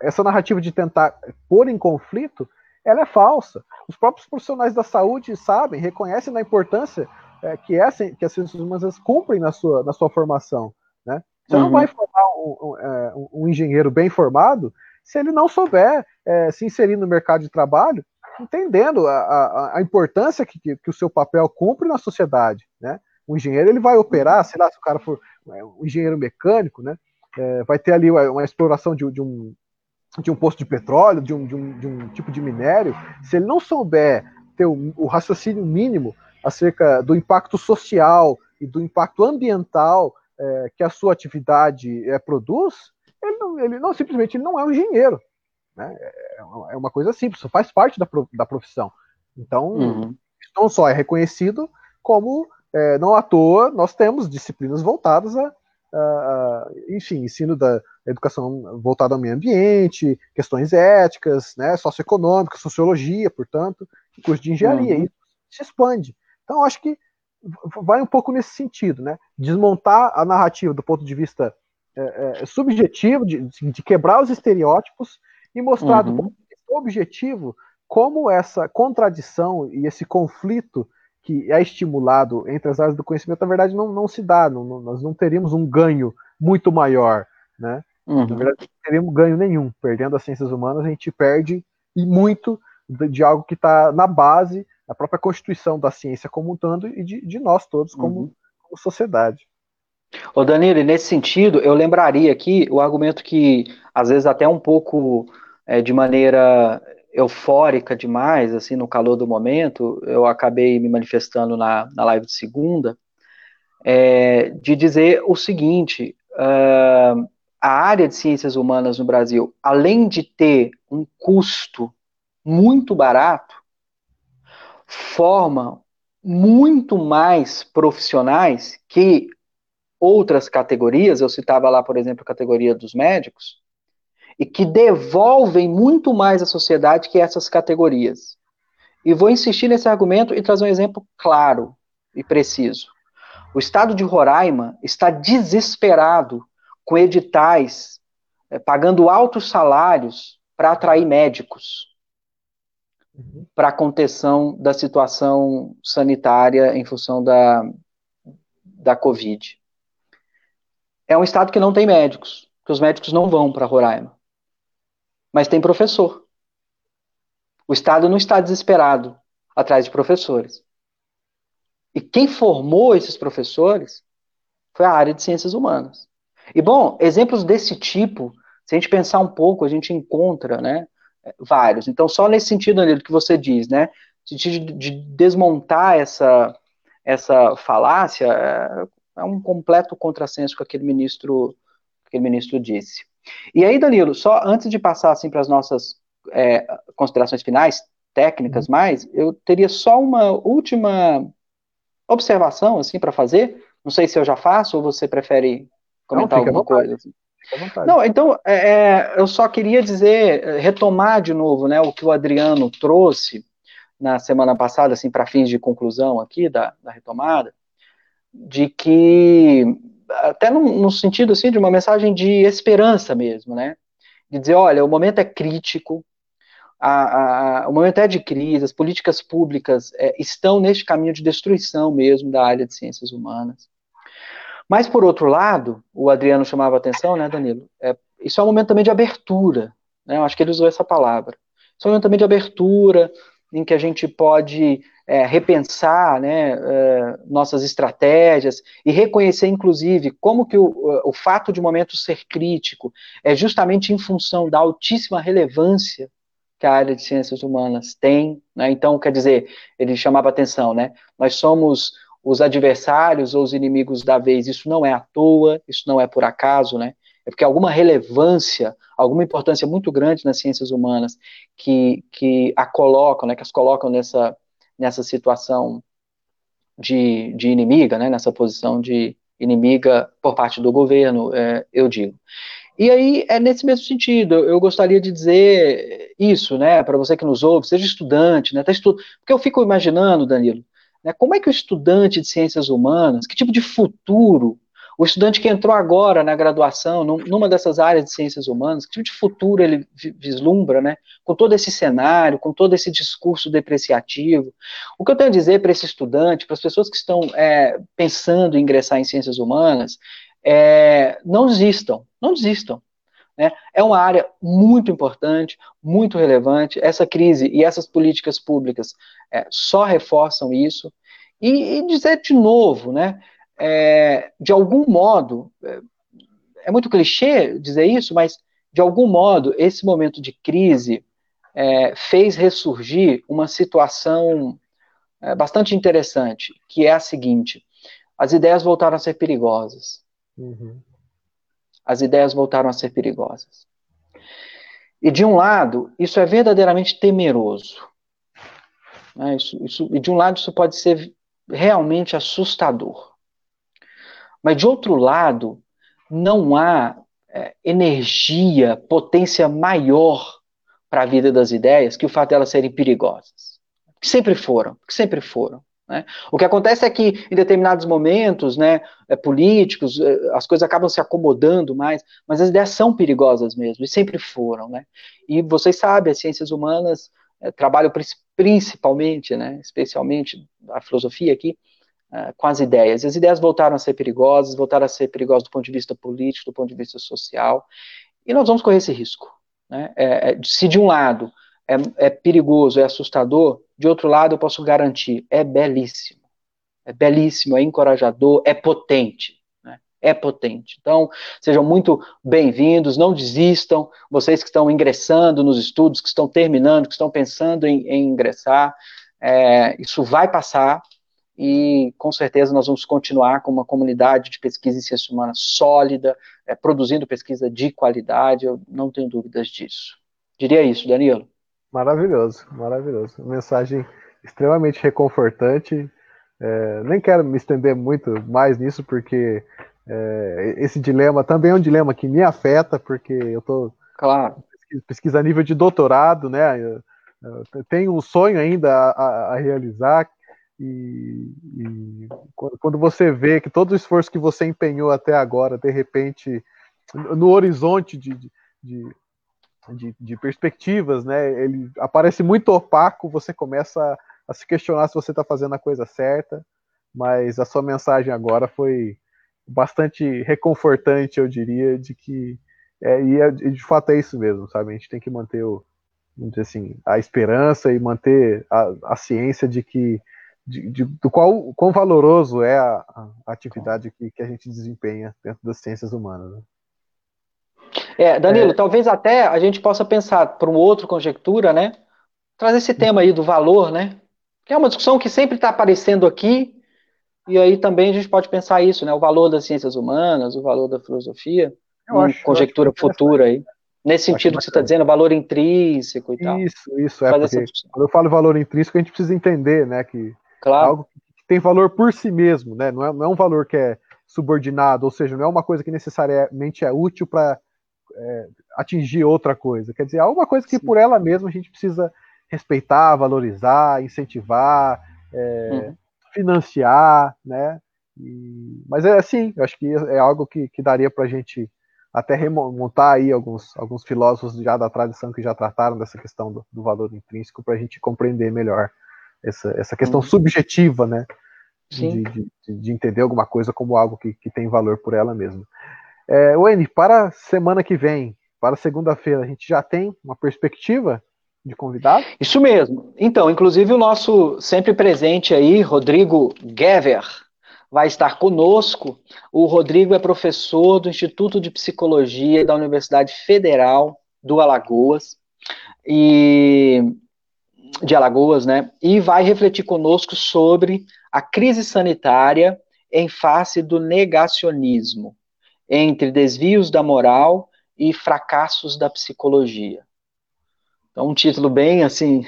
essa narrativa de tentar pôr em conflito, ela é falsa. Os próprios profissionais da saúde sabem, reconhecem a importância é, que, é, que as ciências humanas cumprem na sua, na sua formação. Né? Você uhum. não vai formar um, um, é, um, engenheiro bem formado se ele não souber é, se inserir no mercado de trabalho, entendendo a, a, a importância que, que, o seu papel cumpre na sociedade. Né? O engenheiro ele vai operar, sei lá, se o cara for é, um engenheiro mecânico, né? É, vai ter ali uma, uma exploração de, de, um, de um posto de petróleo, de um, de um, de um tipo de minério. Se ele não souber ter o, o raciocínio mínimo acerca do impacto social e do impacto ambiental é, que a sua atividade é, produz, ele não, ele não simplesmente ele não é um engenheiro. Né? É, é uma coisa simples, faz parte da, da profissão. Então, uhum. não só é reconhecido, como é, não à toa nós temos disciplinas voltadas a, a, a enfim, ensino da educação voltada ao meio ambiente, questões éticas, né, socioeconômicas, sociologia, portanto, curso de engenharia. Uhum. Isso se expande. Então, acho que vai um pouco nesse sentido, né? Desmontar a narrativa do ponto de vista é, é, subjetivo, de, de, quebrar os estereótipos e mostrar uhum. do ponto de vista objetivo como essa contradição e esse conflito que é estimulado entre as áreas do conhecimento, na verdade, não, não se dá. Não, não, nós não teríamos um ganho muito maior, né? Uhum. Na verdade, não teríamos ganho nenhum. Perdendo as ciências humanas, a gente perde e muito de, de algo que está na base da própria constituição da ciência como um todo e de, de nós todos como, uhum. como sociedade. Ô Danilo, nesse sentido, eu lembraria aqui o argumento que, às vezes, até um pouco é, de maneira eufórica demais, assim, no calor do momento, eu acabei me manifestando na, na live de segunda, é, de dizer o seguinte: uh, a área de ciências humanas no Brasil, além de ter um custo muito barato, forma muito mais profissionais que outras categorias, eu citava lá, por exemplo, a categoria dos médicos, e que devolvem muito mais à sociedade que essas categorias. E vou insistir nesse argumento e trazer um exemplo claro e preciso. O estado de Roraima está desesperado com editais é, pagando altos salários para atrair médicos uhum. para contenção da situação sanitária em função da, da Covid. É um estado que não tem médicos, que os médicos não vão para Roraima mas tem professor. O Estado não está desesperado atrás de professores. E quem formou esses professores foi a área de ciências humanas. E, bom, exemplos desse tipo, se a gente pensar um pouco, a gente encontra, né, vários. Então, só nesse sentido, Danilo, que você diz, né, sentido de desmontar essa, essa falácia, é, é um completo contrassenso com aquele ministro, aquele ministro disse. E aí, Danilo, só antes de passar assim para as nossas é, considerações finais, técnicas uhum. mais, eu teria só uma última observação assim para fazer. Não sei se eu já faço ou você prefere comentar Não, alguma coisa. Assim. Não, então é, é, eu só queria dizer, retomar de novo, né, o que o Adriano trouxe na semana passada, assim, para fins de conclusão aqui da, da retomada, de que até no, no, sentido assim de uma mensagem de esperança mesmo, né? De dizer, olha, o momento é crítico, a, a, o momento é de crise, as políticas públicas é, estão neste caminho de destruição mesmo da área de ciências humanas. Mas, por outro lado, o Adriano chamava atenção, né, Danilo? É, isso é um momento também de abertura, né? Eu acho que ele usou essa palavra. Isso é um momento também de abertura, em que a gente pode é, repensar né, é, nossas estratégias e reconhecer, inclusive, como que o, o fato de momento ser crítico é justamente em função da altíssima relevância que a área de ciências humanas tem. Né? Então, quer dizer, ele chamava atenção, né? Nós somos os adversários ou os inimigos da vez. Isso não é à toa, isso não é por acaso, né? É porque alguma relevância, alguma importância muito grande nas ciências humanas que, que a colocam, né, que as colocam nessa, nessa situação de, de inimiga, né, nessa posição de inimiga por parte do governo, é, eu digo. E aí, é nesse mesmo sentido, eu gostaria de dizer isso, né, para você que nos ouve, seja estudante, né, tá estu... porque eu fico imaginando, Danilo, né, como é que o estudante de ciências humanas, que tipo de futuro o estudante que entrou agora na graduação, numa dessas áreas de ciências humanas, que tipo de futuro ele vislumbra, né? Com todo esse cenário, com todo esse discurso depreciativo. O que eu tenho a dizer para esse estudante, para as pessoas que estão é, pensando em ingressar em ciências humanas, é, não desistam, não desistam. Né? É uma área muito importante, muito relevante. Essa crise e essas políticas públicas é, só reforçam isso. E, e dizer de novo, né? é, de algum modo, é, é, muito clichê dizer isso, mas de algum modo, esse momento de crise é, fez ressurgir uma situação é, bastante interessante, que é a seguinte: as ideias voltaram a ser perigosas. Uhum. As ideias voltaram a ser perigosas. E de um lado, isso é verdadeiramente temeroso. Né? Isso, isso, e de um lado, isso pode ser realmente assustador. Mas de outro lado, não há é, energia, potência maior para a vida das ideias que o fato delas serem perigosas. Que sempre foram, que sempre foram. Né? O que acontece é que, em determinados momentos né, é, políticos, é, as coisas acabam se acomodando mais, mas as ideias são perigosas mesmo, e sempre foram. Né? E vocês sabem, as ciências humanas é, trabalham principalmente, né, especialmente a filosofia aqui, é, com as ideias. E as ideias voltaram a ser perigosas, voltaram a ser perigosas do ponto de vista político, do ponto de vista social, e nós vamos correr esse risco. Né? É, se de um lado é, é perigoso, é assustador, de outro lado, eu posso garantir, é belíssimo. É belíssimo, é encorajador, é potente. Né? É potente. Então, sejam muito bem-vindos, não desistam. Vocês que estão ingressando nos estudos, que estão terminando, que estão pensando em, em ingressar, é, isso vai passar e com certeza nós vamos continuar com uma comunidade de pesquisa em ciências humanas sólida, é, produzindo pesquisa de qualidade, eu não tenho dúvidas disso. Diria isso, Danilo. Maravilhoso, maravilhoso. Mensagem extremamente reconfortante. É, nem quero me estender muito mais nisso, porque é, esse dilema também é um dilema que me afeta, porque eu estou claro. pesquisa a nível de doutorado, né? Eu, eu tenho um sonho ainda a, a, a realizar, e, e, quando você vê que todo o esforço que você empenhou até agora, de repente, no horizonte de, de, de, de, perspectivas, né? Ele aparece muito opaco, você começa a, a se questionar se você está fazendo a coisa certa. Mas a sua mensagem agora foi bastante reconfortante, eu diria, de que é, e, é, de fato é isso mesmo, sabe? A gente tem que manter o, assim, a esperança e manter a, a ciência de que de, de, do qual quão valoroso é a, a atividade que, que, a gente desempenha dentro das ciências humanas. Né? É, Danilo, é... talvez até a gente possa pensar para uma outra conjectura, né? Trazer esse tema aí do valor, né? Que é uma discussão que sempre está aparecendo aqui, e aí também a gente pode pensar isso, né? O valor das ciências humanas, o valor da filosofia, eu uma acho, conjectura futura aí. Nesse sentido que você está dizendo, valor intrínseco e tal. Isso, isso, é porque quando eu falo valor intrínseco, a gente precisa entender, né, que claro. algo que tem valor por si mesmo, né? Não é, não é um valor que é subordinado, ou seja, não é uma coisa que necessariamente é útil para é, atingir outra coisa. Quer dizer, é uma coisa que Sim. por ela mesma a gente precisa respeitar, valorizar, incentivar, é, uhum. financiar, né? E, mas é assim, eu acho que é algo que, que daria para a gente até remontar aí alguns, alguns filósofos já da tradição que já trataram dessa questão do, do valor intrínseco para a gente compreender melhor essa, essa questão uhum. subjetiva, né? De, de, de, entender alguma coisa como algo que, que tem valor por ela mesma. É, Wayne, para semana que vem, para segunda-feira, a gente já tem uma perspectiva de convidado? Isso mesmo. Então, inclusive o nosso sempre presente aí, Rodrigo Gever, vai estar conosco. O Rodrigo é professor do Instituto de Psicologia da Universidade Federal do Alagoas. E de Alagoas, né? E vai refletir conosco sobre a crise sanitária em face do negacionismo, entre desvios da moral e fracassos da psicologia. Então, um título bem, assim,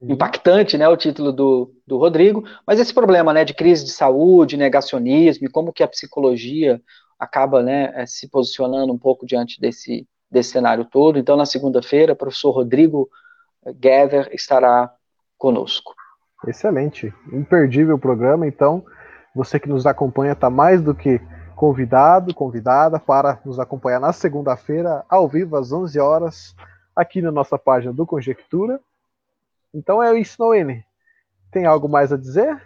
uhum. impactante, né, o título do, do Rodrigo, mas esse problema, né, de crise de saúde, negacionismo, e como que a psicologia acaba, né, eh, se posicionando um pouco diante desse, desse cenário todo. Então, na segunda-feira, o professor Rodrigo Gather estará conosco. Excelente, imperdível programa. Então, você que nos acompanha está mais do que convidado, convidada para nos acompanhar na segunda-feira, ao vivo, às 11 horas, aqui na nossa página do Conjectura. Então é isso, Noemi. Tem algo mais a dizer?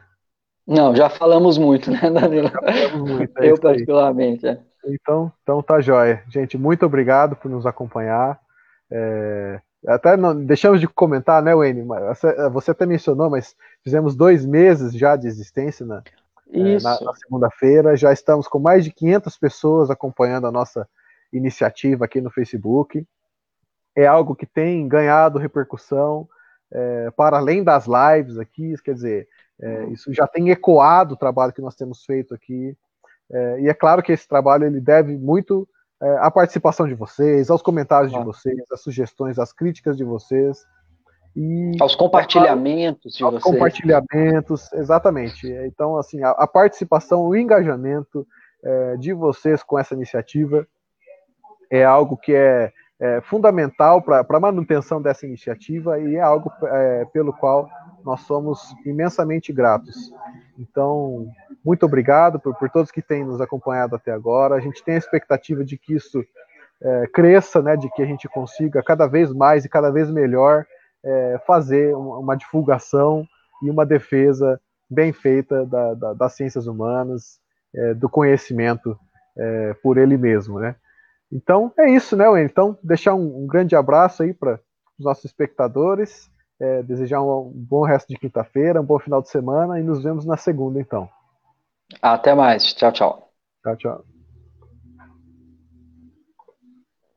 Não, já falamos muito, né, Danilo? Já falamos muito, é Eu, particularmente. É. Então, então tá jóia. Gente, muito obrigado por nos acompanhar. É, até não, deixamos de comentar, né, Wayne? Você, você até mencionou, mas fizemos dois meses já de existência na, é, na, na segunda-feira. Já estamos com mais de 500 pessoas acompanhando a nossa iniciativa aqui no Facebook. É algo que tem ganhado repercussão é, para além das lives aqui, quer dizer, É, isso já tem ecoado o trabalho que nós temos feito aqui. É, e é claro que esse trabalho ele deve muito é, à participação de vocês, aos comentários de vocês, às sugestões, às críticas de vocês. E, aos compartilhamentos de aos vocês. compartilhamentos, exatamente. Então, assim, a, a participação, o engajamento é, de vocês com essa iniciativa é algo que é, é fundamental para a manutenção dessa iniciativa e é algo é, pelo qual nós somos imensamente gratos. Então, muito obrigado por, por todos que têm nos acompanhado até agora. A gente tem a expectativa de que isso é, cresça, né, de que a gente consiga cada vez mais e cada vez melhor é, fazer uma, divulgação e uma defesa bem feita da, da, das ciências humanas, é, do conhecimento é, por ele mesmo, né? Então é isso, né, Wayne? Então deixar um, um grande abraço aí para os nossos espectadores é, desejar um, bom resto de quinta-feira, um bom final de semana e nos vemos na segunda, então. Até mais. Tchau, tchau. Tchau, tchau.